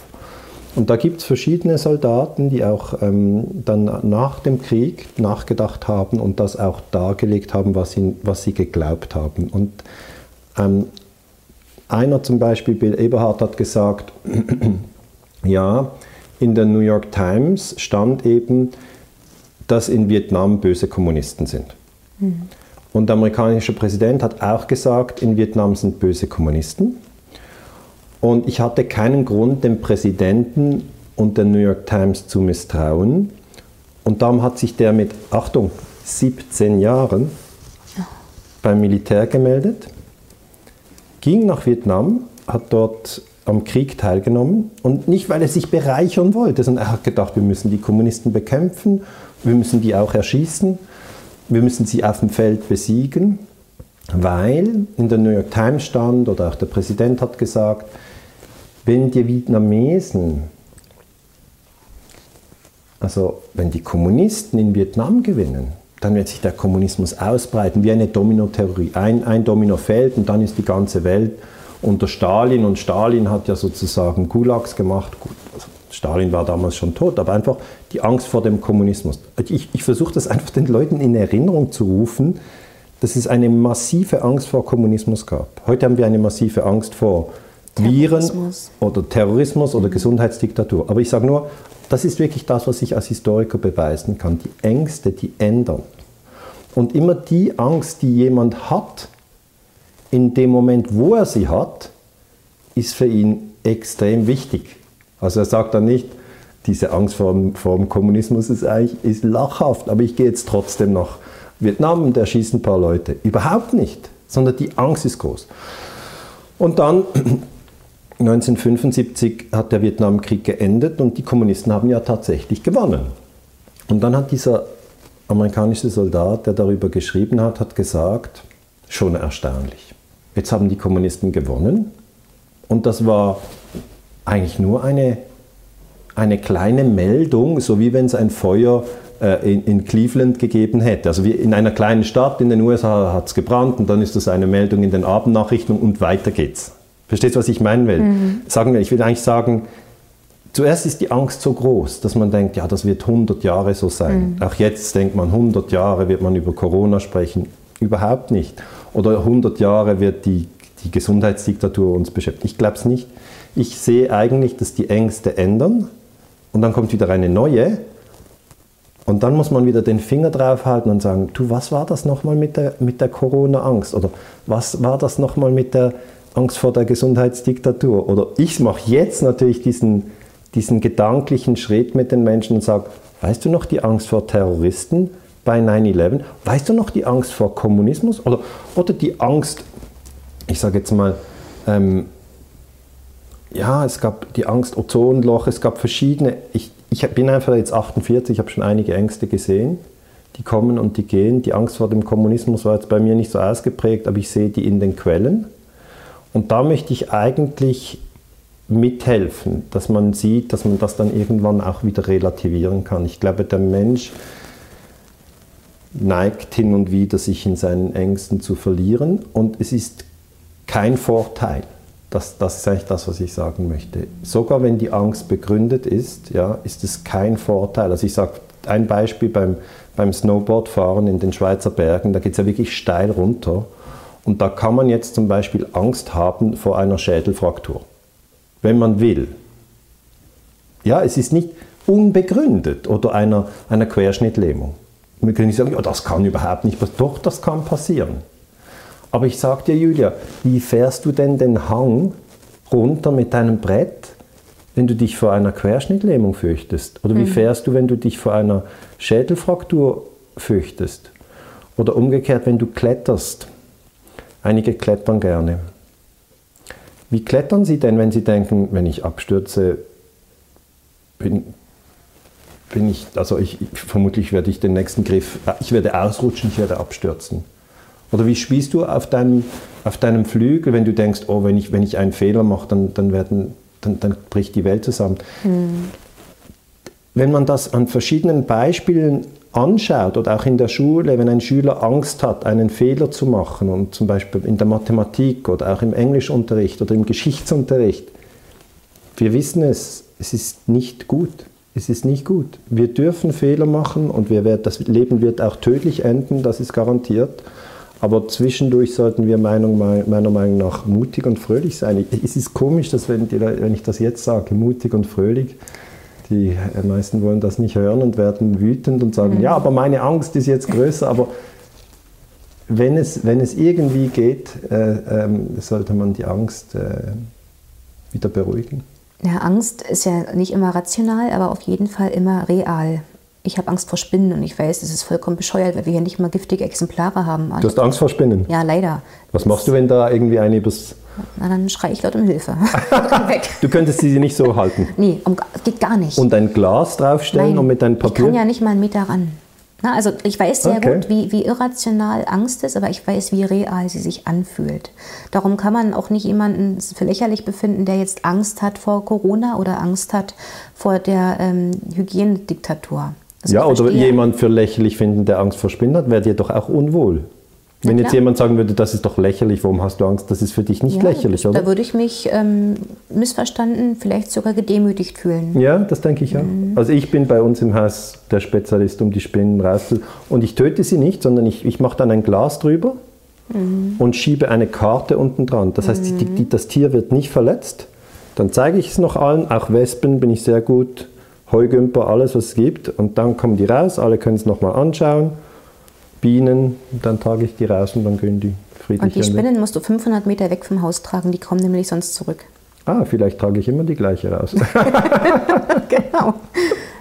Speaker 2: Und da gibt es verschiedene Soldaten, die auch ähm, dann nach dem Krieg nachgedacht haben und das auch dargelegt haben, was sie, was sie geglaubt haben. Und ähm, einer zum Beispiel, Bill Eberhardt, hat gesagt, ja, in der New York Times stand eben, dass in Vietnam böse Kommunisten sind. Mhm. Und der amerikanische Präsident hat auch gesagt, in Vietnam sind böse Kommunisten. Und ich hatte keinen Grund, dem Präsidenten und der New York Times zu misstrauen. Und darum hat sich der mit, Achtung, 17 Jahren beim Militär gemeldet, ging nach Vietnam, hat dort am Krieg teilgenommen und nicht, weil er sich bereichern wollte, sondern er hat gedacht, wir müssen die Kommunisten bekämpfen wir müssen die auch erschießen. Wir müssen sie auf dem Feld besiegen, weil in der New York Times stand oder auch der Präsident hat gesagt, wenn die Vietnamesen, also wenn die Kommunisten in Vietnam gewinnen, dann wird sich der Kommunismus ausbreiten wie eine Dominotheorie. Ein, ein Domino fällt und dann ist die ganze Welt unter Stalin und Stalin hat ja sozusagen Gulags gemacht. Also Stalin war damals schon tot, aber einfach die Angst vor dem Kommunismus. Ich, ich versuche das einfach den Leuten in Erinnerung zu rufen, dass es eine massive Angst vor Kommunismus gab. Heute haben wir eine massive Angst vor Viren oder Terrorismus oder Gesundheitsdiktatur. Aber ich sage nur, das ist wirklich das, was ich als Historiker beweisen kann. Die Ängste, die ändern. Und immer die Angst, die jemand hat, in dem Moment, wo er sie hat, ist für ihn extrem wichtig. Also er sagt dann nicht, diese Angst vor dem, vor dem Kommunismus ist eigentlich ist lachhaft, aber ich gehe jetzt trotzdem nach Vietnam und erschieße ein paar Leute. Überhaupt nicht, sondern die Angst ist groß. Und dann 1975 hat der Vietnamkrieg geendet und die Kommunisten haben ja tatsächlich gewonnen. Und dann hat dieser amerikanische Soldat, der darüber geschrieben hat, hat gesagt, schon erstaunlich. Jetzt haben die Kommunisten gewonnen und das war eigentlich nur eine, eine kleine Meldung, so wie wenn es ein Feuer in, in, Cleveland gegeben hätte. Also wie in einer kleinen Stadt in den USA hat es gebrannt und dann ist das eine Meldung in den Abendnachrichten und weiter geht's. Verstehst du, was ich meinen will? Mhm. Sagen wir, ich will eigentlich sagen, zuerst ist die Angst so groß, dass man denkt, ja, das wird 100 Jahre so sein. Mhm. Auch jetzt denkt man, 100 Jahre wird man über Corona sprechen. Überhaupt nicht. Oder 100 Jahre wird die, die Gesundheitsdiktatur uns beschäftigen. Ich glaube es nicht. Ich sehe eigentlich, dass die Ängste ändern und dann kommt wieder eine neue Und dann muss man wieder den Finger draufhalten und sagen, du, was war das nochmal mit der, mit der Corona-Angst? Oder was war das nochmal mit der Angst vor der Gesundheitsdiktatur? Oder ich mache jetzt natürlich diesen, diesen gedanklichen Schritt mit den Menschen und sage, weißt du noch die Angst vor Terroristen bei 9-11? Weißt du noch die Angst vor Kommunismus? Oder, oder die Angst, ich sage jetzt mal, ähm, ja, es gab die Angst Ozonloch, es gab verschiedene, ich, ich bin einfach jetzt 48, ich habe schon einige Ängste gesehen, die kommen und die gehen. Die Angst vor dem Kommunismus war jetzt bei mir nicht so ausgeprägt, aber ich sehe die in den Quellen. Und da möchte ich eigentlich mithelfen, dass man sieht, dass man das dann irgendwann auch wieder relativieren kann. Ich glaube, der Mensch neigt hin und wieder, sich in seinen Ängsten zu verlieren und es ist kein Vorteil. Das, das ist eigentlich das, was ich sagen möchte. Sogar wenn die Angst begründet ist, ja, ist es kein Vorteil. Also ich sage ein Beispiel beim, beim Snowboardfahren in den Schweizer Bergen, da geht es ja wirklich steil runter. Und da kann man jetzt zum Beispiel Angst haben vor einer Schädelfraktur, wenn man will. Ja, es ist nicht unbegründet oder einer, einer Querschnittlähmung. Wir können nicht sagen, ja, das kann überhaupt nicht passieren. Doch, das kann passieren. Aber ich sag dir, Julia, wie fährst du denn den Hang runter mit deinem Brett, wenn du dich vor einer Querschnittlähmung fürchtest? Oder wie mhm. fährst du, wenn du dich vor einer Schädelfraktur fürchtest? Oder umgekehrt, wenn du kletterst. Einige klettern gerne. Wie klettern sie denn, wenn sie denken, wenn ich abstürze, bin, bin ich, also ich, vermutlich werde ich den nächsten Griff, ich werde ausrutschen, ich werde abstürzen. Oder wie spielst du auf deinem, auf deinem Flügel, wenn du denkst, oh, wenn ich, wenn ich einen Fehler mache, dann, dann, werden, dann, dann bricht die Welt zusammen. Mhm. Wenn man das an verschiedenen Beispielen anschaut oder auch in der Schule, wenn ein Schüler Angst hat, einen Fehler zu machen und zum Beispiel in der Mathematik oder auch im Englischunterricht oder im Geschichtsunterricht, wir wissen es, es ist nicht gut. Es ist nicht gut. Wir dürfen Fehler machen und wir werden, das Leben wird auch tödlich enden, das ist garantiert. Aber zwischendurch sollten wir Meinung, meiner Meinung nach mutig und fröhlich sein. Es ist komisch, dass wenn, die, wenn ich das jetzt sage, mutig und fröhlich, die meisten wollen das nicht hören und werden wütend und sagen, mhm. ja, aber meine Angst ist jetzt größer. Aber wenn es, wenn es irgendwie geht, äh, äh, sollte man die Angst äh, wieder beruhigen.
Speaker 3: Ja, Angst ist ja nicht immer rational, aber auf jeden Fall immer real ich habe Angst vor Spinnen und ich weiß, das ist vollkommen bescheuert, weil wir hier nicht mal giftige Exemplare haben.
Speaker 2: Du hast Angst vor Spinnen?
Speaker 3: Ja, leider.
Speaker 2: Was machst du, wenn da irgendwie eine übers...
Speaker 3: Na, dann schreie ich laut um Hilfe.
Speaker 2: du könntest sie nicht so halten?
Speaker 3: Nee, um, geht gar nicht.
Speaker 2: Und ein Glas draufstellen Nein, und mit deinem Papier?
Speaker 3: Ich kann ja nicht mal einen Meter ran. Na, also ich weiß sehr okay. gut, wie, wie irrational Angst ist, aber ich weiß, wie real sie sich anfühlt. Darum kann man auch nicht jemanden für lächerlich befinden, der jetzt Angst hat vor Corona oder Angst hat vor der ähm, Hygienediktatur.
Speaker 2: Also ja, oder jemand für lächerlich finden, der Angst vor Spinnen hat, wäre dir doch auch unwohl. Ja, Wenn jetzt jemand sagen würde, das ist doch lächerlich, warum hast du Angst? Das ist für dich nicht ja, lächerlich, oder?
Speaker 3: Da würde ich mich ähm, missverstanden, vielleicht sogar gedemütigt fühlen.
Speaker 2: Ja, das denke ich auch. Mhm. Also ich bin bei uns im Haus der Spezialist, um die Spinnen rauszuholen. Und ich töte sie nicht, sondern ich, ich mache dann ein Glas drüber mhm. und schiebe eine Karte unten dran. Das heißt, mhm. die, die, das Tier wird nicht verletzt. Dann zeige ich es noch allen. Auch Wespen bin ich sehr gut Heugümper, alles was es gibt. Und dann kommen die raus, alle können es nochmal anschauen. Bienen, dann trage ich die raus und dann gehen die friedlich.
Speaker 3: Und die Spinnen musst du 500 Meter weg vom Haus tragen, die kommen nämlich sonst zurück.
Speaker 2: Ah, vielleicht trage ich immer die gleiche raus.
Speaker 3: genau.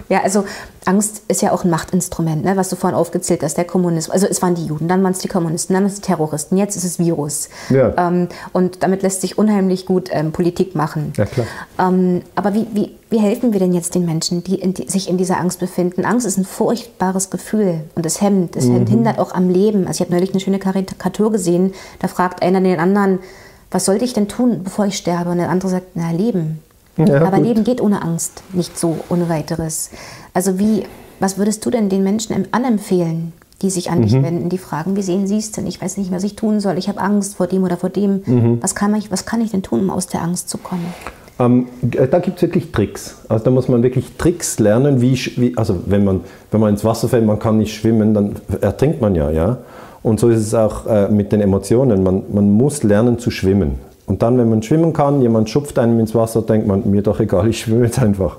Speaker 3: Ja, also Angst ist ja auch ein Machtinstrument, ne, was du vorhin aufgezählt hast, der Kommunismus. Also es waren die Juden, dann waren es die Kommunisten, dann waren es die Terroristen, jetzt ist es Virus. Ja. Ähm, und damit lässt sich unheimlich gut ähm, Politik machen.
Speaker 2: Ja, klar.
Speaker 3: Ähm, aber wie, wie, wie helfen wir denn jetzt den Menschen, die, in, die, sich in dieser Angst befinden? Angst ist ein furchtbares Gefühl und es hemmt, es mhm. hindert auch am Leben. Also ich habe neulich eine schöne Karikatur gesehen, da fragt einer den anderen, was sollte ich denn tun, bevor ich sterbe? Und der andere sagt, na, leben. Ja, Aber gut. Leben geht ohne Angst nicht so ohne weiteres. Also wie, was würdest du denn den Menschen anempfehlen, die sich an mhm. dich wenden, die fragen, wie sehen Sie es denn? Ich weiß nicht, was ich tun soll. Ich habe Angst vor dem oder vor dem. Mhm. Was, kann ich, was kann ich denn tun, um aus der Angst zu kommen?
Speaker 2: Ähm, da gibt es wirklich Tricks. Also da muss man wirklich Tricks lernen, wie, wie, also wenn man, wenn man ins Wasser fällt, man kann nicht schwimmen, dann ertrinkt man ja, ja. Und so ist es auch äh, mit den Emotionen. Man, man muss lernen zu schwimmen. Und dann, wenn man schwimmen kann, jemand schupft einem ins Wasser, denkt man, mir doch egal, ich schwimme jetzt einfach.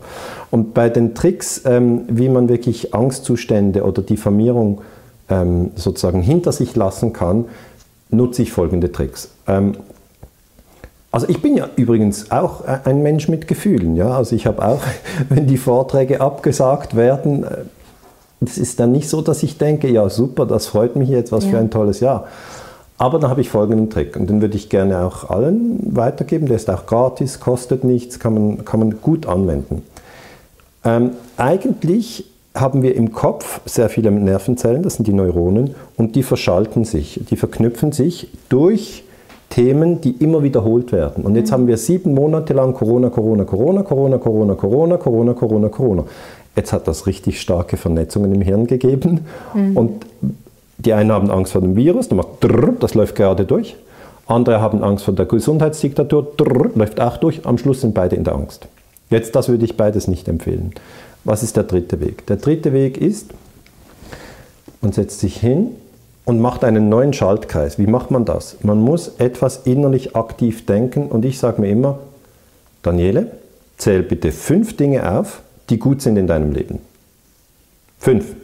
Speaker 2: Und bei den Tricks, ähm, wie man wirklich Angstzustände oder Diffamierung ähm, sozusagen hinter sich lassen kann, nutze ich folgende Tricks. Ähm, also ich bin ja übrigens auch ein Mensch mit Gefühlen. Ja? Also ich habe auch, wenn die Vorträge abgesagt werden, es äh, ist dann nicht so, dass ich denke, ja super, das freut mich jetzt, was ja. für ein tolles Jahr. Aber dann habe ich folgenden Trick und den würde ich gerne auch allen weitergeben. Der ist auch gratis, kostet nichts, kann man, kann man gut anwenden. Ähm, eigentlich haben wir im Kopf sehr viele Nervenzellen, das sind die Neuronen, und die verschalten sich, die verknüpfen sich durch Themen, die immer wiederholt werden. Und jetzt mhm. haben wir sieben Monate lang Corona, Corona, Corona, Corona, Corona, Corona, Corona, Corona, Corona. Jetzt hat das richtig starke Vernetzungen im Hirn gegeben. Mhm. Und die einen haben Angst vor dem Virus, das läuft gerade durch. Andere haben Angst vor der Gesundheitsdiktatur, läuft auch durch. Am Schluss sind beide in der Angst. Jetzt, das würde ich beides nicht empfehlen. Was ist der dritte Weg? Der dritte Weg ist, man setzt sich hin und macht einen neuen Schaltkreis. Wie macht man das? Man muss etwas innerlich aktiv denken und ich sage mir immer, Daniele, zähl bitte fünf Dinge auf, die gut sind in deinem Leben. Fünf.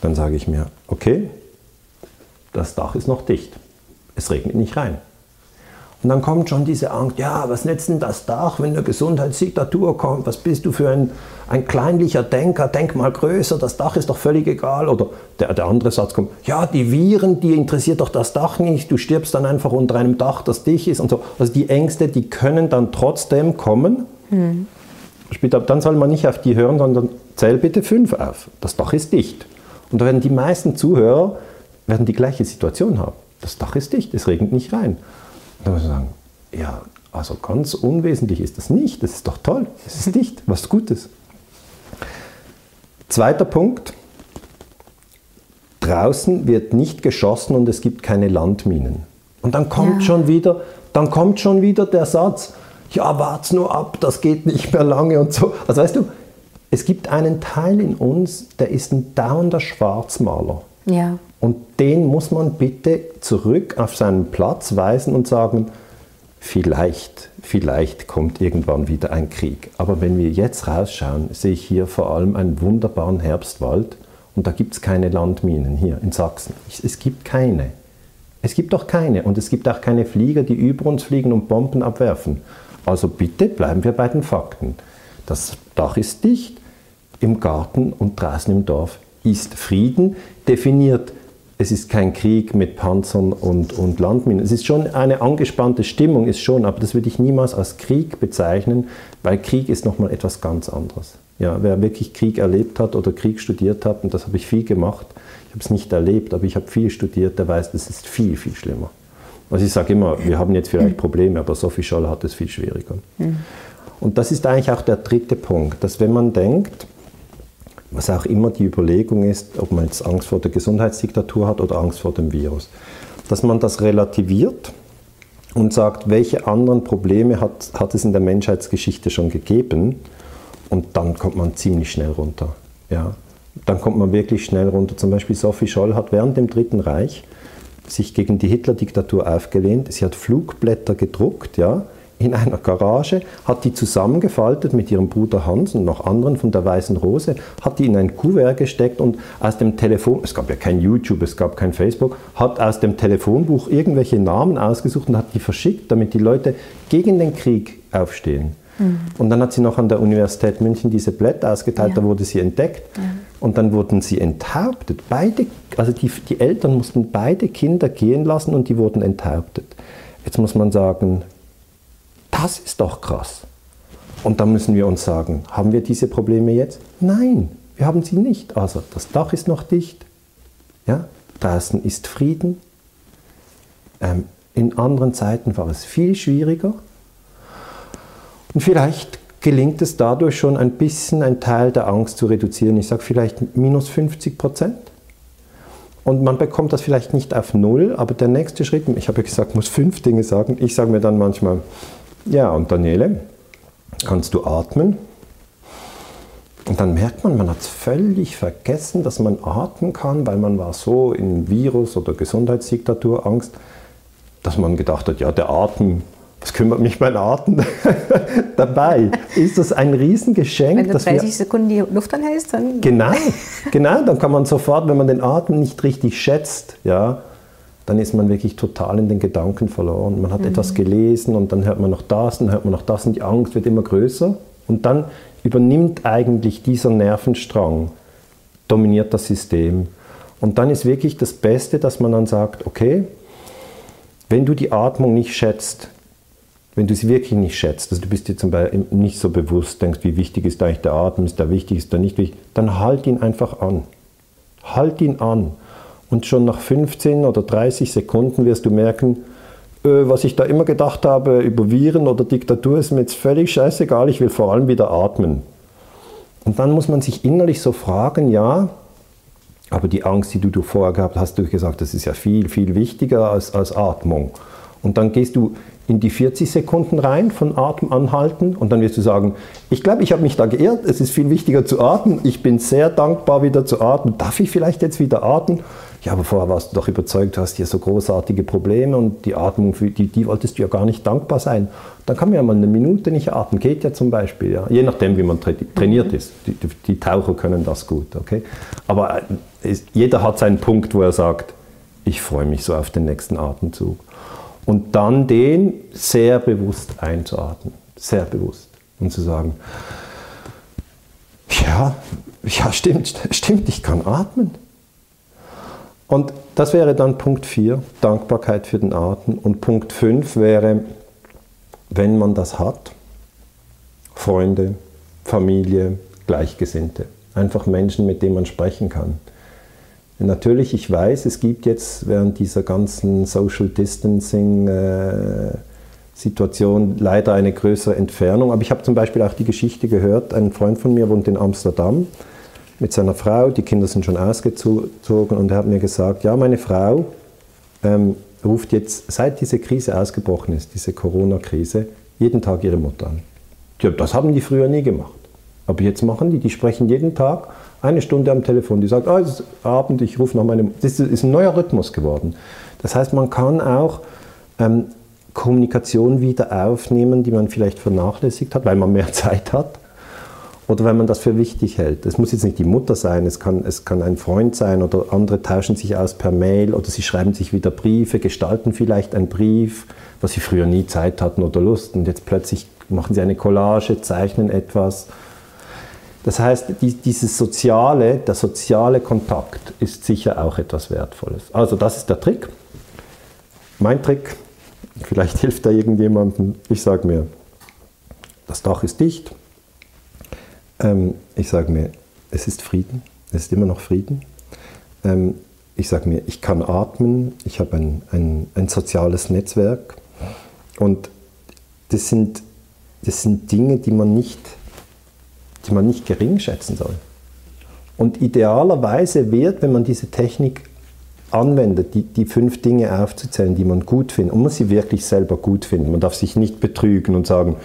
Speaker 2: Dann sage ich mir, okay, das Dach ist noch dicht. Es regnet nicht rein. Und dann kommt schon diese Angst, ja, was nützt denn das Dach, wenn eine Gesundheitsdiktatur kommt? Was bist du für ein, ein kleinlicher Denker? Denk mal größer, das Dach ist doch völlig egal. Oder der, der andere Satz kommt, ja, die Viren, die interessiert doch das Dach nicht. Du stirbst dann einfach unter einem Dach, das dich ist und so. Also die Ängste, die können dann trotzdem kommen. Hm. Dann soll man nicht auf die hören, sondern zähl bitte fünf auf. Das Dach ist dicht. Und da werden die meisten Zuhörer werden die gleiche Situation haben. Das Dach ist dicht, es regnet nicht rein. Dann muss man sagen, ja, also ganz unwesentlich ist das nicht. Das ist doch toll. Es ist dicht, was Gutes. Zweiter Punkt. Draußen wird nicht geschossen und es gibt keine Landminen. Und dann kommt ja. schon wieder, dann kommt schon wieder der Satz, ja, wart's nur ab, das geht nicht mehr lange und so. Also weißt du, es gibt einen Teil in uns, der ist ein dauernder Schwarzmaler. Ja. Und den muss man bitte zurück auf seinen Platz weisen und sagen, vielleicht, vielleicht kommt irgendwann wieder ein Krieg. Aber wenn wir jetzt rausschauen, sehe ich hier vor allem einen wunderbaren Herbstwald und da gibt es keine Landminen hier in Sachsen. Es gibt keine. Es gibt auch keine und es gibt auch keine Flieger, die über uns fliegen und Bomben abwerfen. Also bitte bleiben wir bei den Fakten. Das Dach ist dicht, im Garten und draußen im Dorf ist Frieden, definiert es ist kein Krieg mit Panzern und, und Landminen. Es ist schon eine angespannte Stimmung, ist schon, aber das würde ich niemals als Krieg bezeichnen, weil Krieg ist nochmal etwas ganz anderes. Ja, wer wirklich Krieg erlebt hat oder Krieg studiert hat, und das habe ich viel gemacht, ich habe es nicht erlebt, aber ich habe viel studiert, der weiß, das ist viel, viel schlimmer. Also ich sage immer, wir haben jetzt vielleicht Probleme, aber Sophie Scholl hat es viel schwieriger. Mhm. Und das ist eigentlich auch der dritte Punkt, dass wenn man denkt, was auch immer die Überlegung ist, ob man jetzt Angst vor der Gesundheitsdiktatur hat oder Angst vor dem Virus, dass man das relativiert und sagt, welche anderen Probleme hat, hat es in der Menschheitsgeschichte schon gegeben und dann kommt man ziemlich schnell runter. Ja. Dann kommt man wirklich schnell runter. Zum Beispiel Sophie Scholl hat während dem Dritten Reich sich gegen die Hitler-Diktatur aufgelehnt. Sie hat Flugblätter gedruckt, ja, in einer Garage, hat die zusammengefaltet mit ihrem Bruder Hans und noch anderen von der Weißen Rose, hat die in ein Kuvert gesteckt und aus dem Telefon, es gab ja kein YouTube, es gab kein Facebook, hat aus dem Telefonbuch irgendwelche Namen ausgesucht und hat die verschickt, damit die Leute gegen den Krieg aufstehen. Mhm. Und dann hat sie noch an der Universität München diese Blätter ausgeteilt, ja. da wurde sie entdeckt. Ja. Und dann wurden sie enthauptet. Beide, also die, die Eltern mussten beide Kinder gehen lassen und die wurden enthauptet. Jetzt muss man sagen, das ist doch krass. Und dann müssen wir uns sagen, haben wir diese Probleme jetzt? Nein, wir haben sie nicht. Also das Dach ist noch dicht, ja? draußen ist Frieden. Ähm, in anderen Zeiten war es viel schwieriger. Und vielleicht gelingt es dadurch schon ein bisschen einen Teil der Angst zu reduzieren. Ich sage vielleicht minus 50 Prozent. Und man bekommt das vielleicht nicht auf Null, aber der nächste Schritt, ich habe ja gesagt, muss fünf Dinge sagen. Ich sage mir dann manchmal, ja, und Daniele, kannst du atmen? Und dann merkt man, man hat völlig vergessen, dass man atmen kann, weil man war so in Virus- oder Gesundheitsdiktatur Angst. dass man gedacht hat, ja, der Atem, was kümmert mich mein Atem dabei? Ist das ein Riesengeschenk?
Speaker 3: Wenn du 30 Sekunden die Luft anhältst, dann...
Speaker 2: Genau, genau, dann kann man sofort, wenn man den Atem nicht richtig schätzt, ja, dann ist man wirklich total in den Gedanken verloren. Man hat mhm. etwas gelesen und dann hört man noch das, dann hört man noch das und die Angst wird immer größer. Und dann übernimmt eigentlich dieser Nervenstrang, dominiert das System. Und dann ist wirklich das Beste, dass man dann sagt, okay, wenn du die Atmung nicht schätzt, wenn du sie wirklich nicht schätzt, also du bist dir zum Beispiel nicht so bewusst, denkst, wie wichtig ist eigentlich der Atem, ist der wichtig, ist der nicht wichtig, dann halt ihn einfach an. Halt ihn an. Und schon nach 15 oder 30 Sekunden wirst du merken, äh, was ich da immer gedacht habe über Viren oder Diktatur, ist mir jetzt völlig scheißegal, ich will vor allem wieder atmen. Und dann muss man sich innerlich so fragen, ja, aber die Angst, die du vorher gehabt hast, du gesagt, das ist ja viel, viel wichtiger als, als Atmung. Und dann gehst du in die 40 Sekunden rein von Atem anhalten und dann wirst du sagen, ich glaube, ich habe mich da geirrt, es ist viel wichtiger zu atmen, ich bin sehr dankbar wieder zu atmen, darf ich vielleicht jetzt wieder atmen? Ja, aber vorher warst du doch überzeugt, du hast hier so großartige Probleme und die Atmung, für die, die wolltest du ja gar nicht dankbar sein. Dann kann man ja mal eine Minute nicht atmen, geht ja zum Beispiel, ja. je nachdem, wie man trainiert ist. Die, die Taucher können das gut, okay? Aber äh, jeder hat seinen Punkt, wo er sagt, ich freue mich so auf den nächsten Atemzug. Und dann den sehr bewusst einzuatmen, sehr bewusst. Und zu sagen, ja, ja, stimmt, stimmt, ich kann atmen. Und das wäre dann Punkt 4, Dankbarkeit für den Atem. Und Punkt 5 wäre, wenn man das hat, Freunde, Familie, Gleichgesinnte. Einfach Menschen, mit denen man sprechen kann. Natürlich, ich weiß, es gibt jetzt während dieser ganzen Social Distancing äh, Situation leider eine größere Entfernung. Aber ich habe zum Beispiel auch die Geschichte gehört, ein Freund von mir wohnt in Amsterdam mit seiner Frau, die Kinder sind schon ausgezogen und er hat mir gesagt, ja, meine Frau ähm, ruft jetzt, seit diese Krise ausgebrochen ist, diese Corona-Krise, jeden Tag ihre Mutter an. Ja, das haben die früher nie gemacht. Aber jetzt machen die, die sprechen jeden Tag eine Stunde am Telefon. Die sagt, oh, es ist Abend, ich rufe nach meinem. Das ist ein neuer Rhythmus geworden. Das heißt, man kann auch ähm, Kommunikation wieder aufnehmen, die man vielleicht vernachlässigt hat, weil man mehr Zeit hat oder wenn man das für wichtig hält. Es muss jetzt nicht die Mutter sein, es kann, es kann ein Freund sein oder andere tauschen sich aus per Mail oder sie schreiben sich wieder Briefe, gestalten vielleicht einen Brief, was sie früher nie Zeit hatten oder Lust und jetzt plötzlich machen sie eine Collage, zeichnen etwas. Das heißt, die, dieses soziale, der soziale Kontakt ist sicher auch etwas Wertvolles. Also das ist der Trick. Mein Trick, vielleicht hilft da irgendjemandem, ich sage mir, das Dach ist dicht, ähm, ich sage mir, es ist Frieden, es ist immer noch Frieden. Ähm, ich sage mir, ich kann atmen, ich habe ein, ein, ein soziales Netzwerk und das sind, das sind Dinge, die man, nicht, die man nicht gering schätzen soll. Und idealerweise wird, wenn man diese Technik anwendet, die, die fünf Dinge aufzuzählen, die man gut findet, und man sie wirklich selber gut finden. Man darf sich nicht betrügen und sagen,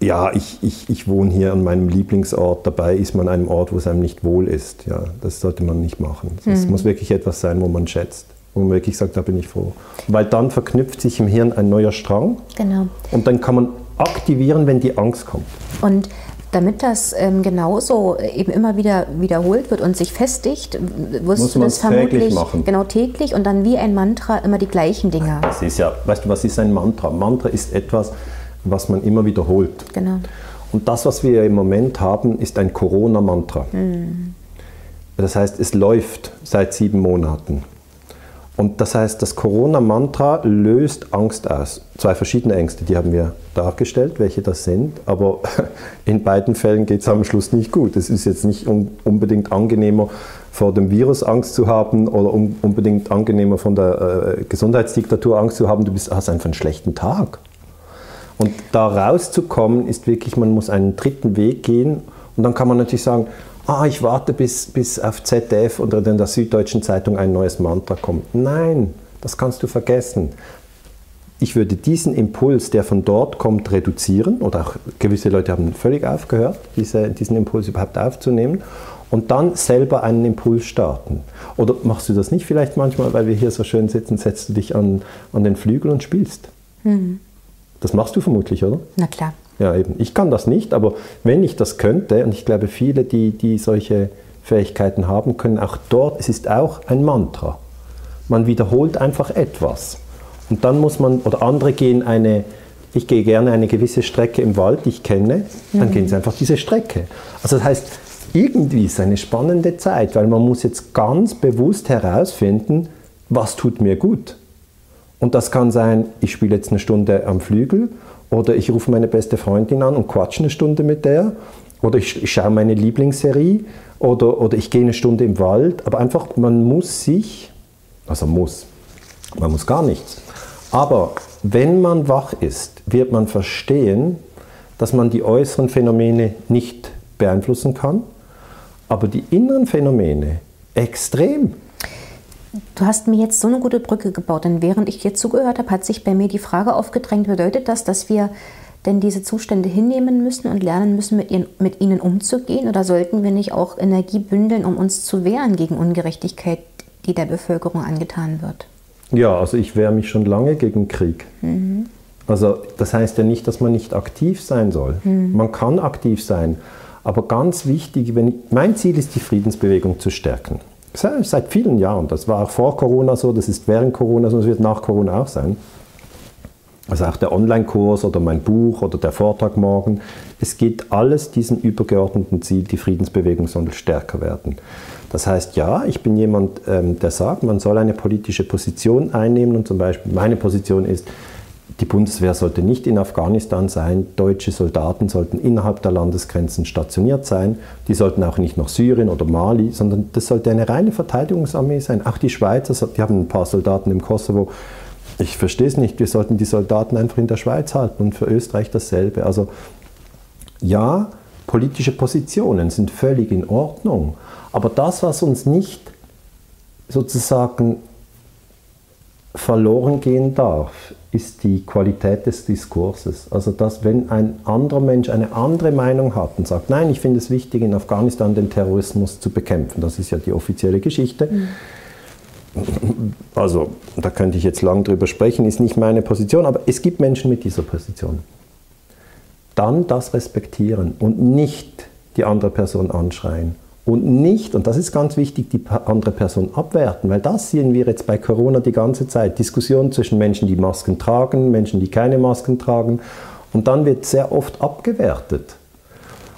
Speaker 2: ja, ich, ich, ich wohne hier an meinem Lieblingsort, dabei ist man an einem Ort, wo es einem nicht wohl ist. Ja, das sollte man nicht machen. Es mhm. muss wirklich etwas sein, wo man schätzt, wo man wirklich sagt, da bin ich froh. Weil dann verknüpft sich im Hirn ein neuer Strang
Speaker 3: genau.
Speaker 2: und dann kann man aktivieren, wenn die Angst kommt.
Speaker 3: Und damit das ähm, genauso eben immer wieder wiederholt wird und sich festigt, wirst Muss du das vermutlich täglich machen. genau täglich und dann wie ein Mantra immer die gleichen Dinge.
Speaker 2: Das ist ja, weißt du, was ist ein Mantra? Mantra ist etwas, was man immer wiederholt.
Speaker 3: Genau.
Speaker 2: Und das, was wir im Moment haben, ist ein Corona-Mantra. Mhm. Das heißt, es läuft seit sieben Monaten. Und das heißt, das Corona-Mantra löst Angst aus. Zwei verschiedene Ängste, die haben wir dargestellt, welche das sind. Aber in beiden Fällen geht es am Schluss nicht gut. Es ist jetzt nicht unbedingt angenehmer, vor dem Virus Angst zu haben oder unbedingt angenehmer von der äh, Gesundheitsdiktatur Angst zu haben. Du bist, hast einfach einen schlechten Tag. Und da rauszukommen, ist wirklich, man muss einen dritten Weg gehen. Und dann kann man natürlich sagen, ah, ich warte bis, bis auf ZDF oder in der Süddeutschen Zeitung ein neues Mantra kommt. Nein, das kannst du vergessen. Ich würde diesen Impuls, der von dort kommt, reduzieren. Oder auch gewisse Leute haben völlig aufgehört, diese, diesen Impuls überhaupt aufzunehmen. und dann selber einen Impuls starten. Oder machst du das nicht vielleicht manchmal, weil wir hier so schön sitzen, setzt du dich an, an den Flügel und spielst? Mhm. Das machst du vermutlich, oder?
Speaker 3: Na klar.
Speaker 2: Ja, eben. Ich kann das nicht, aber wenn ich das könnte, und ich glaube, viele, die, die solche Fähigkeiten haben, können auch dort, es ist auch ein Mantra. Man wiederholt einfach etwas. Und dann muss man, oder andere gehen eine, ich gehe gerne eine gewisse Strecke im Wald, die ich kenne, dann mhm. gehen sie einfach diese Strecke. Also das heißt, irgendwie ist eine spannende Zeit, weil man muss jetzt ganz bewusst herausfinden, was tut mir gut. Und das kann sein, ich spiele jetzt eine Stunde am Flügel oder ich rufe meine beste Freundin an und quatsche eine Stunde mit der oder ich, schaue meine Lieblingsserie oder, oder ich gehe eine Stunde im Wald. Aber einfach, man muss sich, also muss, man muss gar nichts. Aber wenn man wach ist, wird man verstehen, dass man die äußeren Phänomene nicht beeinflussen kann, aber die inneren Phänomene extrem.
Speaker 3: Du hast mir jetzt so eine gute Brücke gebaut, denn während ich dir zugehört habe, hat sich bei mir die Frage aufgedrängt, bedeutet das, dass wir denn diese Zustände hinnehmen müssen und lernen müssen, mit, ihren, mit ihnen umzugehen? Oder sollten wir nicht auch Energie bündeln, um uns zu wehren gegen Ungerechtigkeit, die der Bevölkerung angetan wird?
Speaker 2: Ja, also ich wehre mich schon lange gegen Krieg. Mhm. Also das heißt ja nicht, dass man nicht aktiv sein soll. Mhm. Man kann aktiv sein. Aber ganz wichtig, wenn mein Ziel ist, die Friedensbewegung zu stärken. Seit vielen Jahren. Das war auch vor Corona so, das ist während Corona so, das wird nach Corona auch sein. Also auch der Online-Kurs oder mein Buch oder der Vortrag morgen. Es geht alles diesem übergeordneten Ziel, die Friedensbewegung soll stärker werden. Das heißt, ja, ich bin jemand, ähm, der sagt, man soll eine politische Position einnehmen und zum Beispiel meine Position ist, die Bundeswehr sollte nicht in Afghanistan sein, deutsche Soldaten sollten innerhalb der Landesgrenzen stationiert sein, die sollten auch nicht nach Syrien oder Mali, sondern das sollte eine reine Verteidigungsarmee sein. Auch die Schweizer, die haben ein paar Soldaten im Kosovo. Ich verstehe es nicht, wir sollten die Soldaten einfach in der Schweiz halten und für Österreich dasselbe. Also ja, politische Positionen sind völlig in Ordnung, aber das, was uns nicht sozusagen verloren gehen darf, ist die Qualität des Diskurses. Also dass wenn ein anderer Mensch eine andere Meinung hat und sagt, nein, ich finde es wichtig, in Afghanistan den Terrorismus zu bekämpfen, das ist ja die offizielle Geschichte. Mhm. Also da könnte ich jetzt lang drüber sprechen, ist nicht meine Position, aber es gibt Menschen mit dieser Position. Dann das respektieren und nicht die andere Person anschreien und nicht, und das ist ganz wichtig, die andere Person abwerten, weil das sehen wir jetzt bei Corona die ganze Zeit. Diskussionen zwischen Menschen, die Masken tragen, Menschen, die keine Masken tragen. Und dann wird sehr oft abgewertet.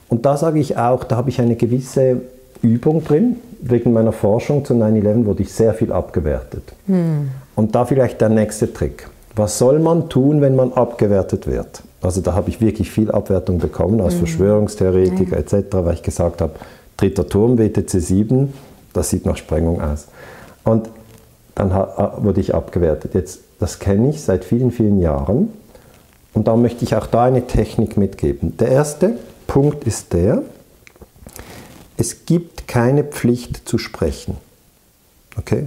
Speaker 2: Und da sage ich auch, da habe ich eine gewisse Übung drin. Wegen meiner Forschung zu 9-11 wurde ich sehr viel abgewertet. Hm. Und da vielleicht der nächste Trick. Was soll man tun, wenn man abgewertet wird? Also da habe ich wirklich viel Abwertung bekommen als hm. Verschwörungstheoretiker ja. etc., weil ich gesagt habe, dritter Turm, WTC 7, das sieht nach Sprengung aus. Und dann wurde ich abgewertet. Jetzt, das kenne ich seit vielen, vielen Jahren. Und da möchte ich auch da eine Technik mitgeben. Der erste Punkt ist der, es gibt keine Pflicht zu sprechen. Okay?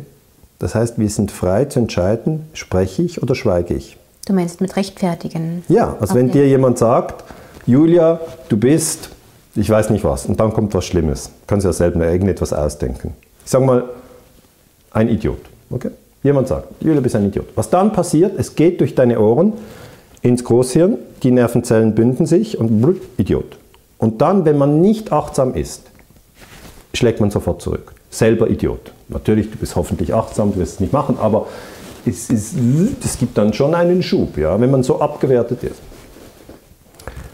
Speaker 2: Das heißt, wir sind frei zu entscheiden, spreche ich oder schweige ich.
Speaker 3: Du meinst mit rechtfertigen?
Speaker 2: Ja, also okay. wenn dir jemand sagt, Julia, du bist ich weiß nicht was. Und dann kommt was Schlimmes. Sie ja selber irgendetwas ausdenken. Ich sage mal, ein Idiot. Okay? Jemand sagt, Julia, bist ein Idiot. Was dann passiert, es geht durch deine Ohren ins Großhirn, die Nervenzellen bünden sich und blub, Idiot. Und dann, wenn man nicht achtsam ist, schlägt man sofort zurück. Selber Idiot. Natürlich, du bist hoffentlich achtsam, du wirst es nicht machen, aber es, ist, es gibt dann schon einen Schub, ja, wenn man so abgewertet ist.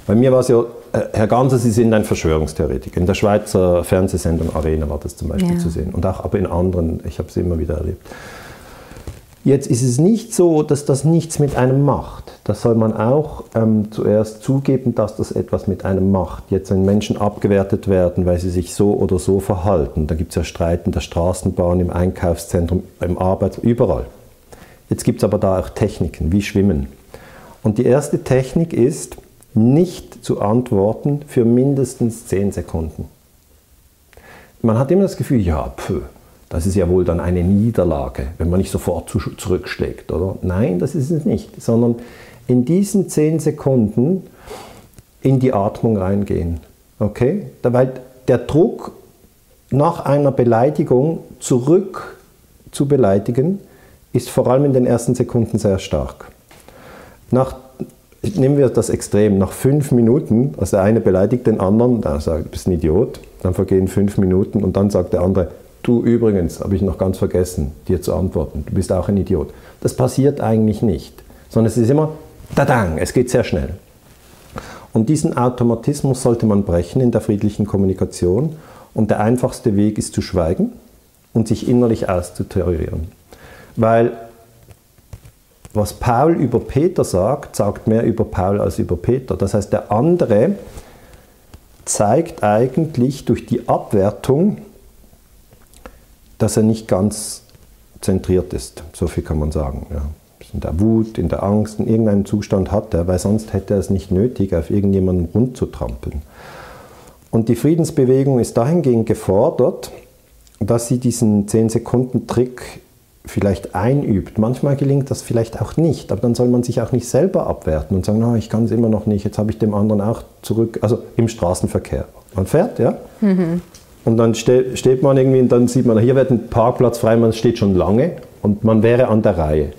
Speaker 2: Bei mir war es ja Herr Ganser, Sie sind ein Verschwörungstheoretiker. In der Schweizer Fernsehsendung Arena war das zum Beispiel ja. zu sehen. Und auch aber in anderen, ich habe es immer wieder erlebt. Jetzt ist es nicht so, dass das nichts mit einem macht. Das soll man auch ähm, zuerst zugeben, dass das etwas mit einem macht. Jetzt, wenn Menschen abgewertet werden, weil sie sich so oder so verhalten, da gibt es ja Streit in der Straßenbahn, im Einkaufszentrum, im Arbeits, überall. Jetzt gibt es aber da auch Techniken, wie Schwimmen. Und die erste Technik ist, nicht zu antworten für mindestens 10 Sekunden. Man hat immer das Gefühl, ja, pf, das ist ja wohl dann eine Niederlage, wenn man nicht sofort zurückschlägt, oder? Nein, das ist es nicht, sondern in diesen 10 Sekunden in die Atmung reingehen. Okay? Weil der Druck nach einer Beleidigung zurück zu beleidigen, ist vor allem in den ersten Sekunden sehr stark. Nach, nehmen wir das Extrem, nach fünf Minuten, also der eine beleidigt den anderen, der sagt, du bist ein Idiot, dann vergehen fünf Minuten und dann sagt der andere, du übrigens, habe ich noch ganz vergessen, dir zu antworten, du bist auch ein Idiot. Das passiert eigentlich nicht, sondern es ist immer, tadang, es geht sehr schnell. Und diesen Automatismus sollte man brechen in der friedlichen Kommunikation. Und der einfachste Weg ist zu schweigen und sich innerlich auszutarieren. Weil was Paul über Peter sagt, sagt mehr über Paul als über Peter. Das heißt, der andere zeigt eigentlich durch die Abwertung, dass er nicht ganz zentriert ist. So viel kann man sagen. Ja. In der Wut, in der Angst, in irgendeinem Zustand hat er, weil sonst hätte er es nicht nötig, auf irgendjemanden rumzutrampeln. Und die Friedensbewegung ist dahingehend gefordert, dass sie diesen 10-Sekunden-Trick vielleicht einübt. Manchmal gelingt das vielleicht auch nicht, aber dann soll man sich auch nicht selber abwerten und sagen, no, ich kann es immer noch nicht, jetzt habe ich dem anderen auch zurück, also im Straßenverkehr. Man fährt, ja, mhm. und dann ste steht man irgendwie und dann sieht man, hier wird ein Parkplatz frei, man steht schon lange und man wäre an der Reihe.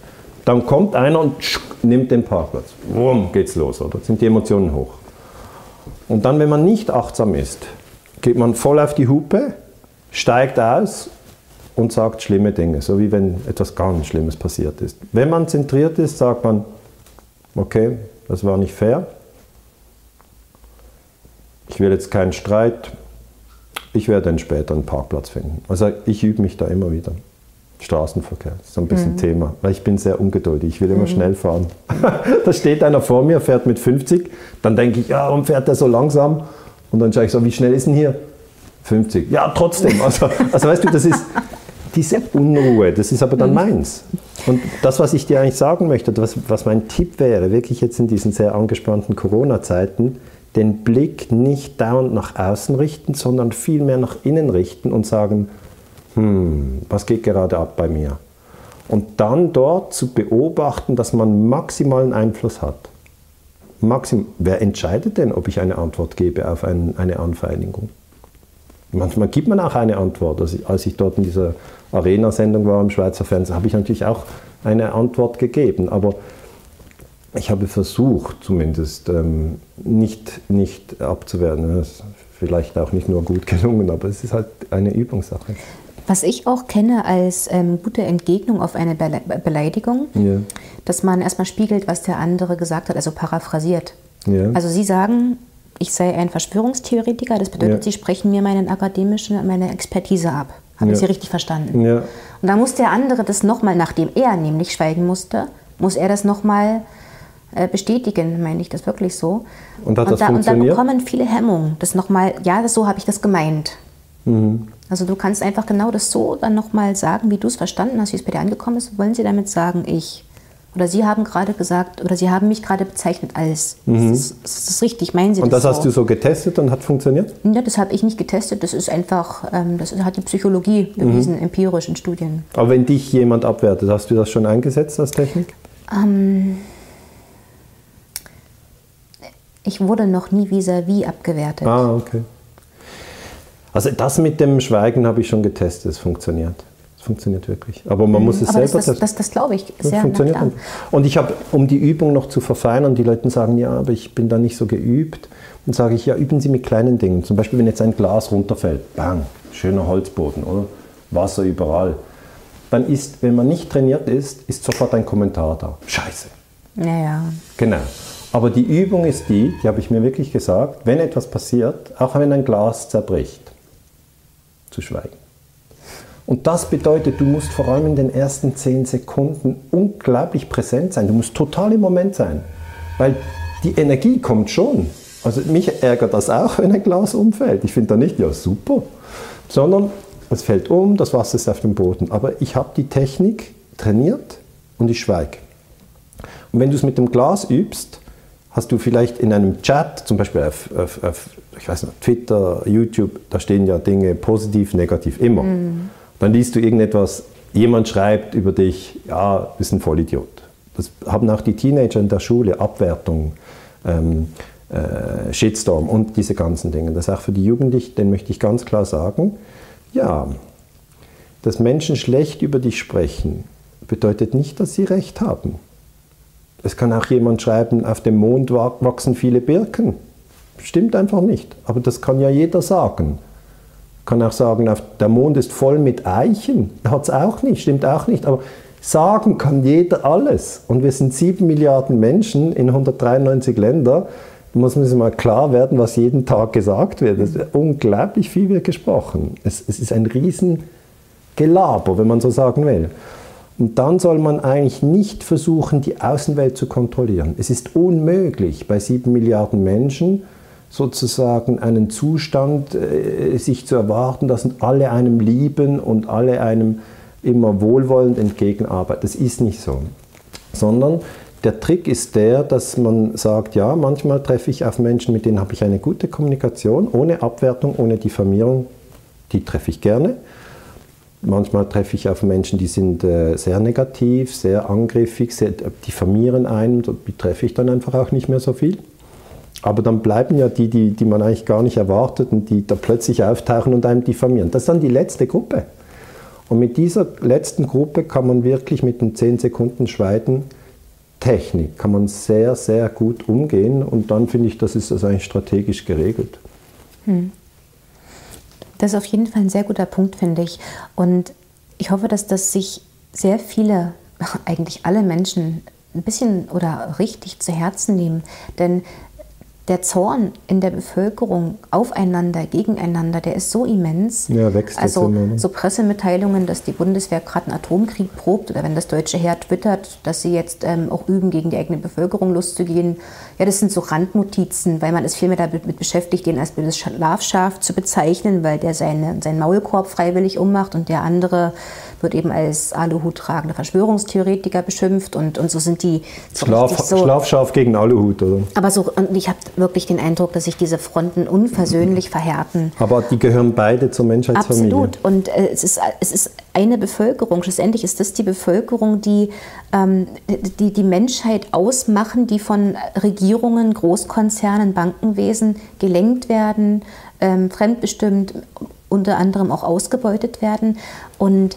Speaker 2: Dann kommt einer und nimmt den Parkplatz. Wumm, geht's los, oder? Sind die Emotionen hoch. Und dann, wenn man nicht achtsam ist, geht man voll auf die Hupe, steigt aus und sagt schlimme Dinge, so wie wenn etwas ganz Schlimmes passiert ist. Wenn man zentriert ist, sagt man, okay, das war nicht fair, ich will jetzt keinen Streit, ich werde dann später einen Parkplatz finden. Also ich übe mich da immer wieder. Straßenverkehr, das ist so ein bisschen mhm. Thema, weil ich bin sehr ungeduldig, ich will immer mhm. schnell fahren. da steht einer vor mir, fährt mit 50, dann denke ich, ja, warum fährt der so langsam? Und dann schaue ich so, wie schnell ist denn hier? 50. Ja, trotzdem. Also, also weißt du, das ist diese Unruhe, das ist aber dann mhm. meins. Und das, was ich dir eigentlich sagen möchte, was, was mein Tipp wäre, wirklich jetzt in diesen sehr angespannten Corona-Zeiten, den Blick nicht dauernd nach außen richten, sondern vielmehr nach innen richten und sagen, hm, was geht gerade ab bei mir? Und dann dort zu beobachten, dass man maximalen Einfluss hat. Maxim, wer entscheidet denn, ob ich eine Antwort gebe auf ein, eine Anfeindung? Manchmal gibt man auch eine Antwort. Also, als ich dort in dieser Arena-Sendung war im Schweizer Fernsehen, habe ich natürlich auch eine Antwort gegeben. Aber ich habe versucht, zumindest ähm, nicht, nicht abzuwehren. Das ist vielleicht auch nicht nur gut gelungen, aber es ist halt eine Übungssache.
Speaker 3: Was ich auch kenne als ähm, gute Entgegnung auf eine Be Beleidigung, ja. dass man erstmal spiegelt, was der andere gesagt hat, also paraphrasiert. Ja. Also Sie sagen, ich sei ein Verschwörungstheoretiker, das bedeutet, ja. Sie sprechen mir meine akademische, meine Expertise ab. Habe ich Sie richtig verstanden? Und dann muss der andere das nochmal, nachdem er nämlich schweigen musste, muss er das nochmal äh, bestätigen, meine ich das wirklich so.
Speaker 2: Und hat das
Speaker 3: da,
Speaker 2: funktioniert?
Speaker 3: Und da bekommen viele Hemmungen. Das nochmal, ja, das, so habe ich das gemeint. Mhm. Also du kannst einfach genau das so dann nochmal sagen, wie du es verstanden hast, wie es bei dir angekommen ist. Wollen sie damit sagen, ich? Oder Sie haben gerade gesagt, oder Sie haben mich gerade bezeichnet als. Mhm. Das, ist, das, ist, richtig, meinen Sie
Speaker 2: und das?
Speaker 3: Und
Speaker 2: das hast du so getestet und hat funktioniert?
Speaker 3: Ja, das habe ich nicht getestet. Das ist einfach, ähm, das hat die Psychologie bewiesen, mhm. empirisch in Studien.
Speaker 2: Aber wenn dich jemand abwertet, hast du das schon eingesetzt als Technik? Ähm,
Speaker 3: ich wurde noch nie vis-à-vis -vis abgewertet.
Speaker 2: Ah, okay. Also das mit dem Schweigen habe ich schon getestet, es funktioniert. Funktioniert wirklich. Aber man mhm. muss es
Speaker 3: Aber
Speaker 2: selber
Speaker 3: das, das, das, das glaube ich sehr.
Speaker 2: Funktioniert und ich habe, um die Übung noch zu verfeinern, die Leute sagen, ja, aber ich bin da nicht so geübt. Dann sage ich, ja, üben Sie mit kleinen Dingen. Zum Beispiel, wenn jetzt ein Glas runterfällt, bang, schöner Holzboden, oder? Wasser überall. Dann ist, wenn man nicht trainiert ist, ist sofort ein Kommentar da. Scheiße.
Speaker 3: Ja, ja.
Speaker 2: Genau. Aber die Übung ist die, die habe ich mir wirklich gesagt, wenn etwas passiert, auch wenn ein Glas zerbricht, zu schweigen. Und das bedeutet, du musst vor allem in den ersten zehn Sekunden unglaublich präsent sein. Du musst total im Moment sein. Weil die Energie kommt schon. Also mich ärgert das auch, wenn ein Glas umfällt. Ich finde da nicht, ja super, sondern es fällt um, das Wasser ist auf dem Boden. Aber ich habe die Technik trainiert und ich schweige. Und wenn du es mit dem Glas übst, hast du vielleicht in einem Chat, zum Beispiel auf, auf, auf ich weiß nicht, Twitter, YouTube, da stehen ja Dinge positiv, negativ, immer. Mhm. Dann liest du irgendetwas, jemand schreibt über dich, ja, bist ein Vollidiot. Das haben auch die Teenager in der Schule, Abwertung, ähm, äh, Shitstorm und diese ganzen Dinge. Das ist auch für die Jugendlichen, den möchte ich ganz klar sagen, Ja, dass Menschen schlecht über dich sprechen, bedeutet nicht, dass sie recht haben. Es kann auch jemand schreiben, auf dem Mond wachsen viele Birken. Stimmt einfach nicht. Aber das kann ja jeder sagen. Kann auch sagen, der Mond ist voll mit Eichen. Hat es auch nicht, stimmt auch nicht. Aber sagen kann jeder alles. Und wir sind sieben Milliarden Menschen in 193 Ländern. Da muss man sich mal klar werden, was jeden Tag gesagt wird. Es ist unglaublich viel wird gesprochen. Es, es ist ein Riesengelaber, wenn man so sagen will. Und dann soll man eigentlich nicht versuchen, die Außenwelt zu kontrollieren. Es ist unmöglich, bei sieben Milliarden Menschen sozusagen einen Zustand äh, sich zu erwarten, dass alle einem lieben und alle einem immer wohlwollend entgegenarbeiten. Das ist nicht so. Sondern der Trick ist der, dass man sagt, ja, manchmal treffe ich auf Menschen, mit denen habe ich eine gute Kommunikation, ohne Abwertung, ohne Diffamierung, die treffe ich gerne. Manchmal treffe ich auf Menschen, die sind äh, sehr negativ, sehr angriffig, sehr, diffamieren einen, die treffe ich dann einfach auch nicht mehr so viel. Aber dann bleiben ja die, die, die man eigentlich gar nicht erwartet und die da plötzlich auftauchen und einem diffamieren. Das ist dann die letzte Gruppe. Und mit dieser letzten Gruppe kann man wirklich mit den 10 Sekunden Schweigen Technik, kann man sehr, sehr gut umgehen. Und dann finde ich, das ist das eigentlich strategisch geregelt. Hm.
Speaker 3: Das ist auf jeden Fall ein sehr guter Punkt, finde ich. Und ich hoffe, dass das sich sehr viele, eigentlich alle Menschen ein bisschen oder richtig zu Herzen nehmen. Denn der Zorn in der Bevölkerung aufeinander, gegeneinander, der ist so immens.
Speaker 2: Ja, wächst
Speaker 3: also
Speaker 2: immer,
Speaker 3: ne? so Pressemitteilungen, dass die Bundeswehr gerade einen Atomkrieg probt oder wenn das deutsche Heer twittert, dass sie jetzt ähm, auch üben, gegen die eigene Bevölkerung loszugehen. Ja, das sind so Randnotizen, weil man ist viel mehr damit beschäftigt, den als böses Schlafschaf zu bezeichnen, weil der seine, seinen Maulkorb freiwillig ummacht und der andere wird eben als Aluhut tragende Verschwörungstheoretiker beschimpft und, und so sind die
Speaker 2: so Schlaf, so, Schlafschaf gegen Aluhut, oder?
Speaker 3: Aber so, und ich habe wirklich den Eindruck, dass sich diese Fronten unversöhnlich verhärten.
Speaker 2: Aber die gehören beide zur Menschheitsfamilie.
Speaker 3: Absolut. Und äh, es, ist, es ist eine Bevölkerung. Schlussendlich ist das die Bevölkerung, die ähm, die, die Menschheit ausmachen, die von Regierungen, Großkonzernen, Bankenwesen gelenkt werden, ähm, fremdbestimmt, unter anderem auch ausgebeutet werden. Und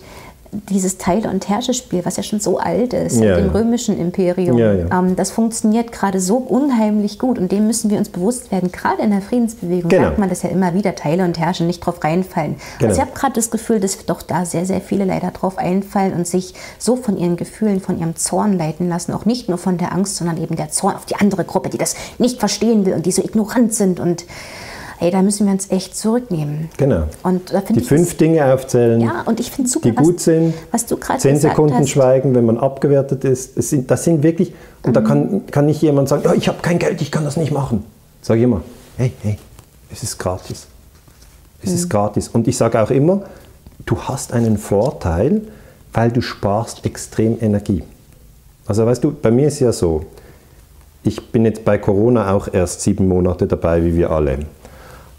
Speaker 3: dieses Teile- und Herrscherspiel, was ja schon so alt ist, ja, dem ja. römischen Imperium, ja, ähm, das funktioniert gerade so unheimlich gut und dem müssen wir uns bewusst werden. Gerade in der Friedensbewegung genau. sagt man das ja immer wieder, Teile und Herrsche nicht drauf reinfallen. Genau. Also ich habe gerade das Gefühl, dass doch da sehr, sehr viele leider drauf einfallen und sich so von ihren Gefühlen, von ihrem Zorn leiten lassen, auch nicht nur von der Angst, sondern eben der Zorn auf die andere Gruppe, die das nicht verstehen will und die so ignorant sind und hey, da müssen wir uns echt zurücknehmen.
Speaker 2: Genau.
Speaker 3: Und da
Speaker 2: die fünf das, Dinge aufzählen,
Speaker 3: ja, und ich super,
Speaker 2: die gut sind.
Speaker 3: Was du gerade
Speaker 2: Zehn Sekunden
Speaker 3: hast.
Speaker 2: schweigen, wenn man abgewertet ist. Das sind, das sind wirklich, und mhm. da kann, kann nicht jemand sagen, oh, ich habe kein Geld, ich kann das nicht machen. Sag ich immer, hey, hey, es ist gratis. Es mhm. ist gratis. Und ich sage auch immer, du hast einen Vorteil, weil du sparst extrem Energie. Also weißt du, bei mir ist ja so, ich bin jetzt bei Corona auch erst sieben Monate dabei, wie wir alle.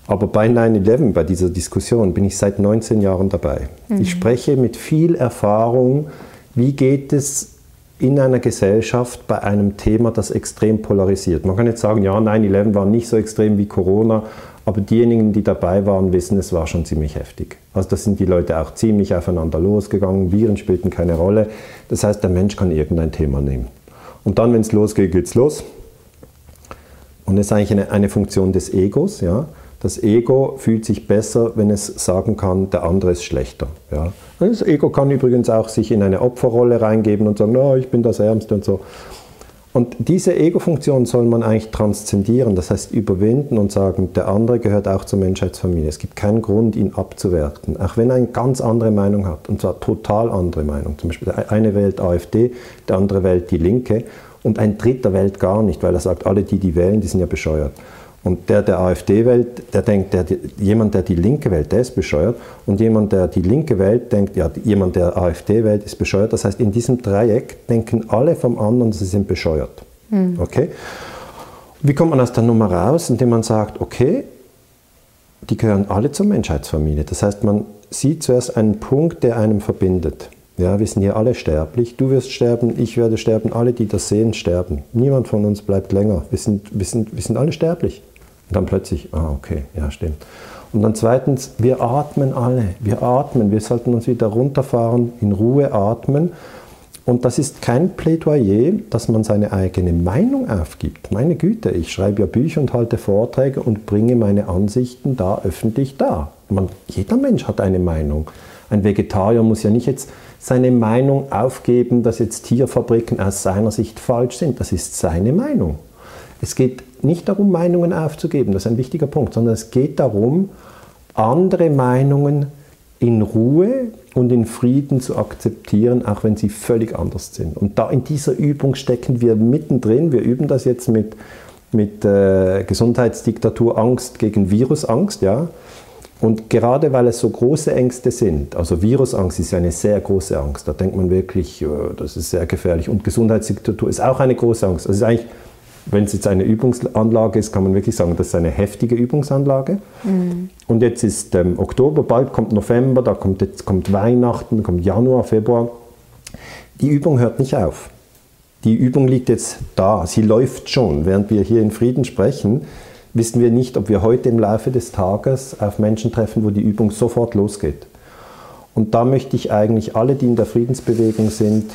Speaker 2: Aber bei 9-11, bei dieser Diskussion, bin ich seit 19 Jahren dabei. Mhm. Ich spreche mit viel Erfahrung, wie geht es in einer Gesellschaft bei einem Thema, das extrem polarisiert. Man kann jetzt sagen, ja, 9-11 war nicht so extrem wie Corona, aber diejenigen, die dabei waren, wissen, es war schon ziemlich heftig. Also da sind die Leute auch ziemlich aufeinander losgegangen, Viren spielten keine Rolle. Das heißt, der Mensch kann irgendein Thema nehmen. Und dann, wenn es losgeht, geht es los. Und das ist eigentlich eine, eine Funktion des Egos. Ja? Das Ego fühlt sich besser, wenn es sagen kann, der andere ist schlechter. Ja. Das Ego kann übrigens auch sich in eine Opferrolle reingeben und sagen, no, ich bin das Ärmste und so. Und diese Ego-Funktion soll man eigentlich transzendieren, das heißt überwinden und sagen, der andere gehört auch zur Menschheitsfamilie. Es gibt keinen Grund, ihn abzuwerten, auch wenn er eine ganz andere Meinung hat, und zwar total andere Meinung. Zum Beispiel eine wählt AfD, der andere wählt die Linke und ein dritter wählt gar nicht, weil er sagt, alle die, die wählen, die sind ja bescheuert. Und der, der AfD wählt, der denkt, der, jemand, der die Linke wählt, der ist bescheuert. Und jemand, der die Linke wählt, denkt, ja, jemand, der AfD wählt, ist bescheuert. Das heißt, in diesem Dreieck denken alle vom anderen, sie sind bescheuert. Mhm. Okay? Wie kommt man aus der Nummer raus? Indem man sagt, okay, die gehören alle zur Menschheitsfamilie. Das heißt, man sieht zuerst einen Punkt, der einem verbindet. Ja, wir sind hier alle sterblich. Du wirst sterben, ich werde sterben, alle, die das sehen, sterben. Niemand von uns bleibt länger. Wir sind, wir sind, wir sind alle sterblich. Und dann plötzlich, ah, okay, ja, stimmt. Und dann zweitens, wir atmen alle. Wir atmen. Wir sollten uns wieder runterfahren, in Ruhe atmen. Und das ist kein Plädoyer, dass man seine eigene Meinung aufgibt. Meine Güte, ich schreibe ja Bücher und halte Vorträge und bringe meine Ansichten da öffentlich dar. Man, jeder Mensch hat eine Meinung. Ein Vegetarier muss ja nicht jetzt seine Meinung aufgeben, dass jetzt Tierfabriken aus seiner Sicht falsch sind. Das ist seine Meinung. Es geht nicht darum, Meinungen aufzugeben, das ist ein wichtiger Punkt, sondern es geht darum, andere Meinungen in Ruhe und in Frieden zu akzeptieren, auch wenn sie völlig anders sind. Und da in dieser Übung stecken wir mittendrin. Wir üben das jetzt mit, mit äh, Gesundheitsdiktatur, Angst gegen Virusangst, ja. Und gerade weil es so große Ängste sind, also Virusangst ist ja eine sehr große Angst, da denkt man wirklich, das ist sehr gefährlich. Und Gesundheitsdiktatur ist auch eine große Angst. Das ist eigentlich wenn es jetzt eine Übungsanlage ist, kann man wirklich sagen, das ist eine heftige Übungsanlage. Mhm. Und jetzt ist ähm, Oktober, bald kommt November, da kommt, jetzt kommt Weihnachten, kommt Januar, Februar. Die Übung hört nicht auf. Die Übung liegt jetzt da, sie läuft schon. Während wir hier in Frieden sprechen, wissen wir nicht, ob wir heute im Laufe des Tages auf Menschen treffen, wo die Übung sofort losgeht. Und da möchte ich eigentlich alle, die in der Friedensbewegung sind,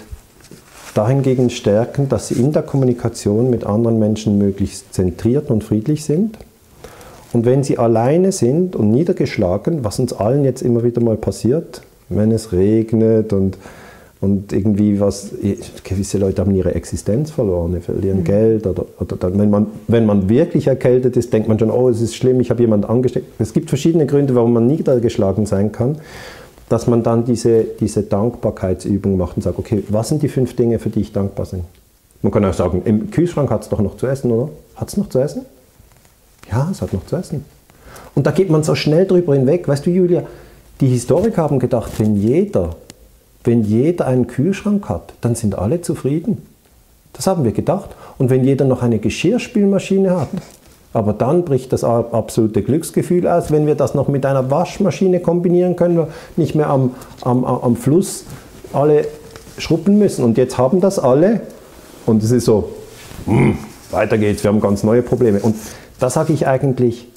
Speaker 2: dahingegen stärken, dass sie in der Kommunikation mit anderen Menschen möglichst zentriert und friedlich sind. Und wenn sie alleine sind und niedergeschlagen, was uns allen jetzt immer wieder mal passiert, wenn es regnet und, und irgendwie was, gewisse Leute haben ihre Existenz verloren, verlieren mhm. Geld oder, oder dann, wenn, man, wenn man wirklich erkältet ist, denkt man schon, oh, es ist schlimm, ich habe jemanden angesteckt. Es gibt verschiedene Gründe, warum man niedergeschlagen sein kann dass man dann diese, diese Dankbarkeitsübung macht und sagt, okay, was sind die fünf Dinge, für die ich dankbar bin? Man kann auch sagen, im Kühlschrank hat es doch noch zu essen, oder? Hat es noch zu essen? Ja, es hat noch zu essen. Und da geht man so schnell drüber hinweg. Weißt du, Julia, die Historiker haben gedacht, wenn jeder, wenn jeder einen Kühlschrank hat, dann sind alle zufrieden. Das haben wir gedacht. Und wenn jeder noch eine Geschirrspülmaschine hat, aber dann bricht das absolute Glücksgefühl aus, wenn wir das noch mit einer Waschmaschine kombinieren können, nicht mehr am, am, am Fluss alle schruppen müssen. Und jetzt haben das alle und es ist so, mh, hm, weiter geht's, wir haben ganz neue Probleme. Und da sage ich eigentlich,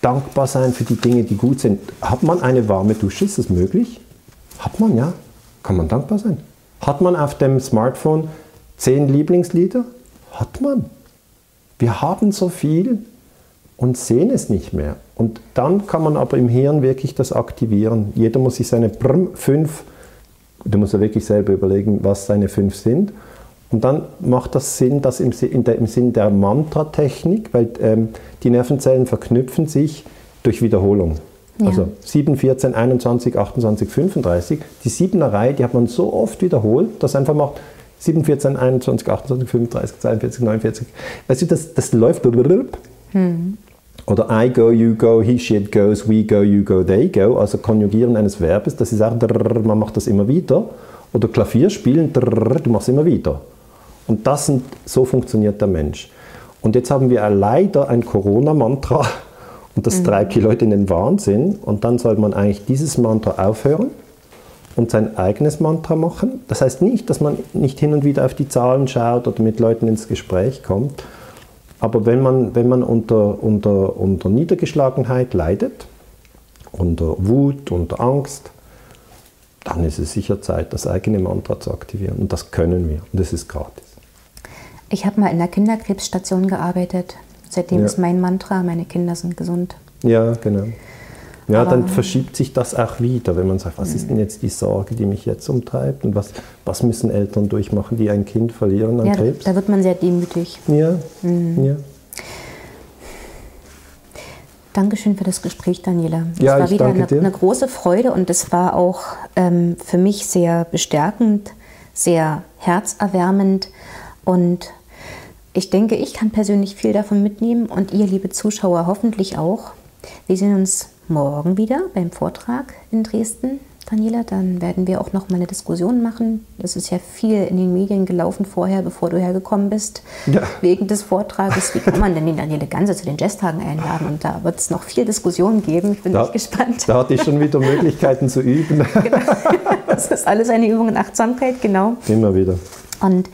Speaker 2: dankbar sein für die Dinge, die gut sind. Hat man eine warme Dusche, ist das möglich? Hat man, ja. Kann man dankbar sein. Hat man auf dem Smartphone zehn Lieblingslieder? Hat man. Wir haben so viel und sehen es nicht mehr. Und dann kann man aber im Hirn wirklich das aktivieren. Jeder muss sich seine fünf, du musst ja wirklich selber überlegen, was seine fünf sind. Und dann macht das Sinn, das im, der, im Sinn der Mantra-Technik, weil ähm, die Nervenzellen verknüpfen sich durch Wiederholung. Ja. Also 7, 14, 21, 28, 35. Die siebener Reihe, die hat man so oft wiederholt, dass einfach macht 7, 14, 21, 28, 35, 42, 49. Weißt du, das, das läuft. Hm. Oder I go, you go, he, she, it goes, we go, you go, they go. Also Konjugieren eines Verbes, das ist auch, man macht das immer wieder. Oder Klavier spielen, du machst immer wieder. Und das sind, so funktioniert der Mensch. Und jetzt haben wir leider ein Corona-Mantra und das mhm. treibt die Leute in den Wahnsinn. Und dann soll man eigentlich dieses Mantra aufhören und sein eigenes Mantra machen. Das heißt nicht, dass man nicht hin und wieder auf die Zahlen schaut oder mit Leuten ins Gespräch kommt. Aber wenn man, wenn man unter, unter, unter Niedergeschlagenheit leidet, unter Wut, unter Angst, dann ist es sicher Zeit, das eigene Mantra zu aktivieren. Und das können wir. Und das ist gratis.
Speaker 3: Ich habe mal in der Kinderkrebsstation gearbeitet. Seitdem ja. ist mein Mantra, meine Kinder sind gesund.
Speaker 2: Ja, genau. Ja, dann verschiebt sich das auch wieder, wenn man sagt, was ist denn jetzt die Sorge, die mich jetzt umtreibt und was, was müssen Eltern durchmachen, die ein Kind verlieren an
Speaker 3: ja,
Speaker 2: Krebs?
Speaker 3: Da wird man sehr demütig.
Speaker 2: Ja, mhm. ja.
Speaker 3: Dankeschön für das Gespräch, Daniela.
Speaker 2: Es ja,
Speaker 3: war wieder
Speaker 2: eine,
Speaker 3: eine, große Freude und es war auch ähm, für mich sehr bestärkend, sehr herzerwärmend und ich denke, ich kann persönlich viel davon mitnehmen und ihr, liebe Zuschauer, hoffentlich auch. Wir sehen uns morgen wieder beim Vortrag in Dresden, Daniela. Dann werden wir auch noch mal eine Diskussion machen. Es ist ja viel in den Medien gelaufen vorher, bevor du hergekommen bist, ja. wegen des Vortrages. Wie kann man denn die Daniele Ganze zu den Jazztagen einladen? Und da wird es noch viel Diskussionen geben. Ich bin da, gespannt.
Speaker 2: Da hatte ich schon wieder Möglichkeiten zu üben.
Speaker 3: Genau. Das ist alles eine Übung in Achtsamkeit, genau.
Speaker 2: Immer wieder.
Speaker 3: Und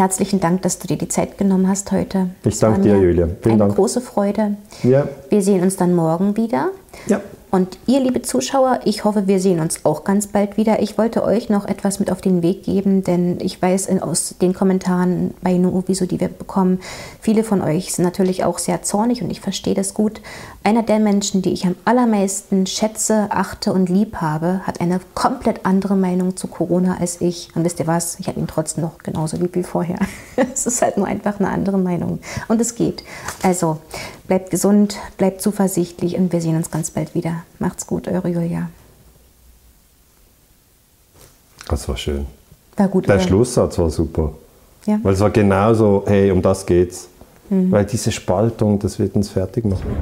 Speaker 3: herzlichen Dank, dass du dir die Zeit genommen hast heute.
Speaker 2: Ich danke dir, Julia.
Speaker 3: Vielen eine Dank. große Freude.
Speaker 2: Ja.
Speaker 3: Wir sehen uns dann morgen wieder.
Speaker 2: Ja.
Speaker 3: Und ihr, liebe Zuschauer, ich hoffe, wir sehen uns auch ganz bald wieder. Ich wollte euch noch etwas mit auf den Weg geben, denn ich weiß in, aus den Kommentaren bei Nuoviso, die wir bekommen, viele von euch sind natürlich auch sehr zornig und ich verstehe das gut. Einer der Menschen, die ich am allermeisten schätze, achte und lieb habe, hat eine komplett andere Meinung zu Corona als ich. Und wisst ihr was? Ich habe ihn trotzdem noch genauso lieb wie vorher. es ist halt nur einfach eine andere Meinung. Und es geht. Also bleibt gesund, bleibt zuversichtlich und wir sehen uns ganz bald wieder. Macht's gut, eure Julia.
Speaker 2: Das war schön.
Speaker 3: War gut.
Speaker 2: Der oder? Schlusssatz war super. Ja. Weil es war genauso, hey, um das geht's. Mhm. Weil diese Spaltung, das wird uns fertig machen.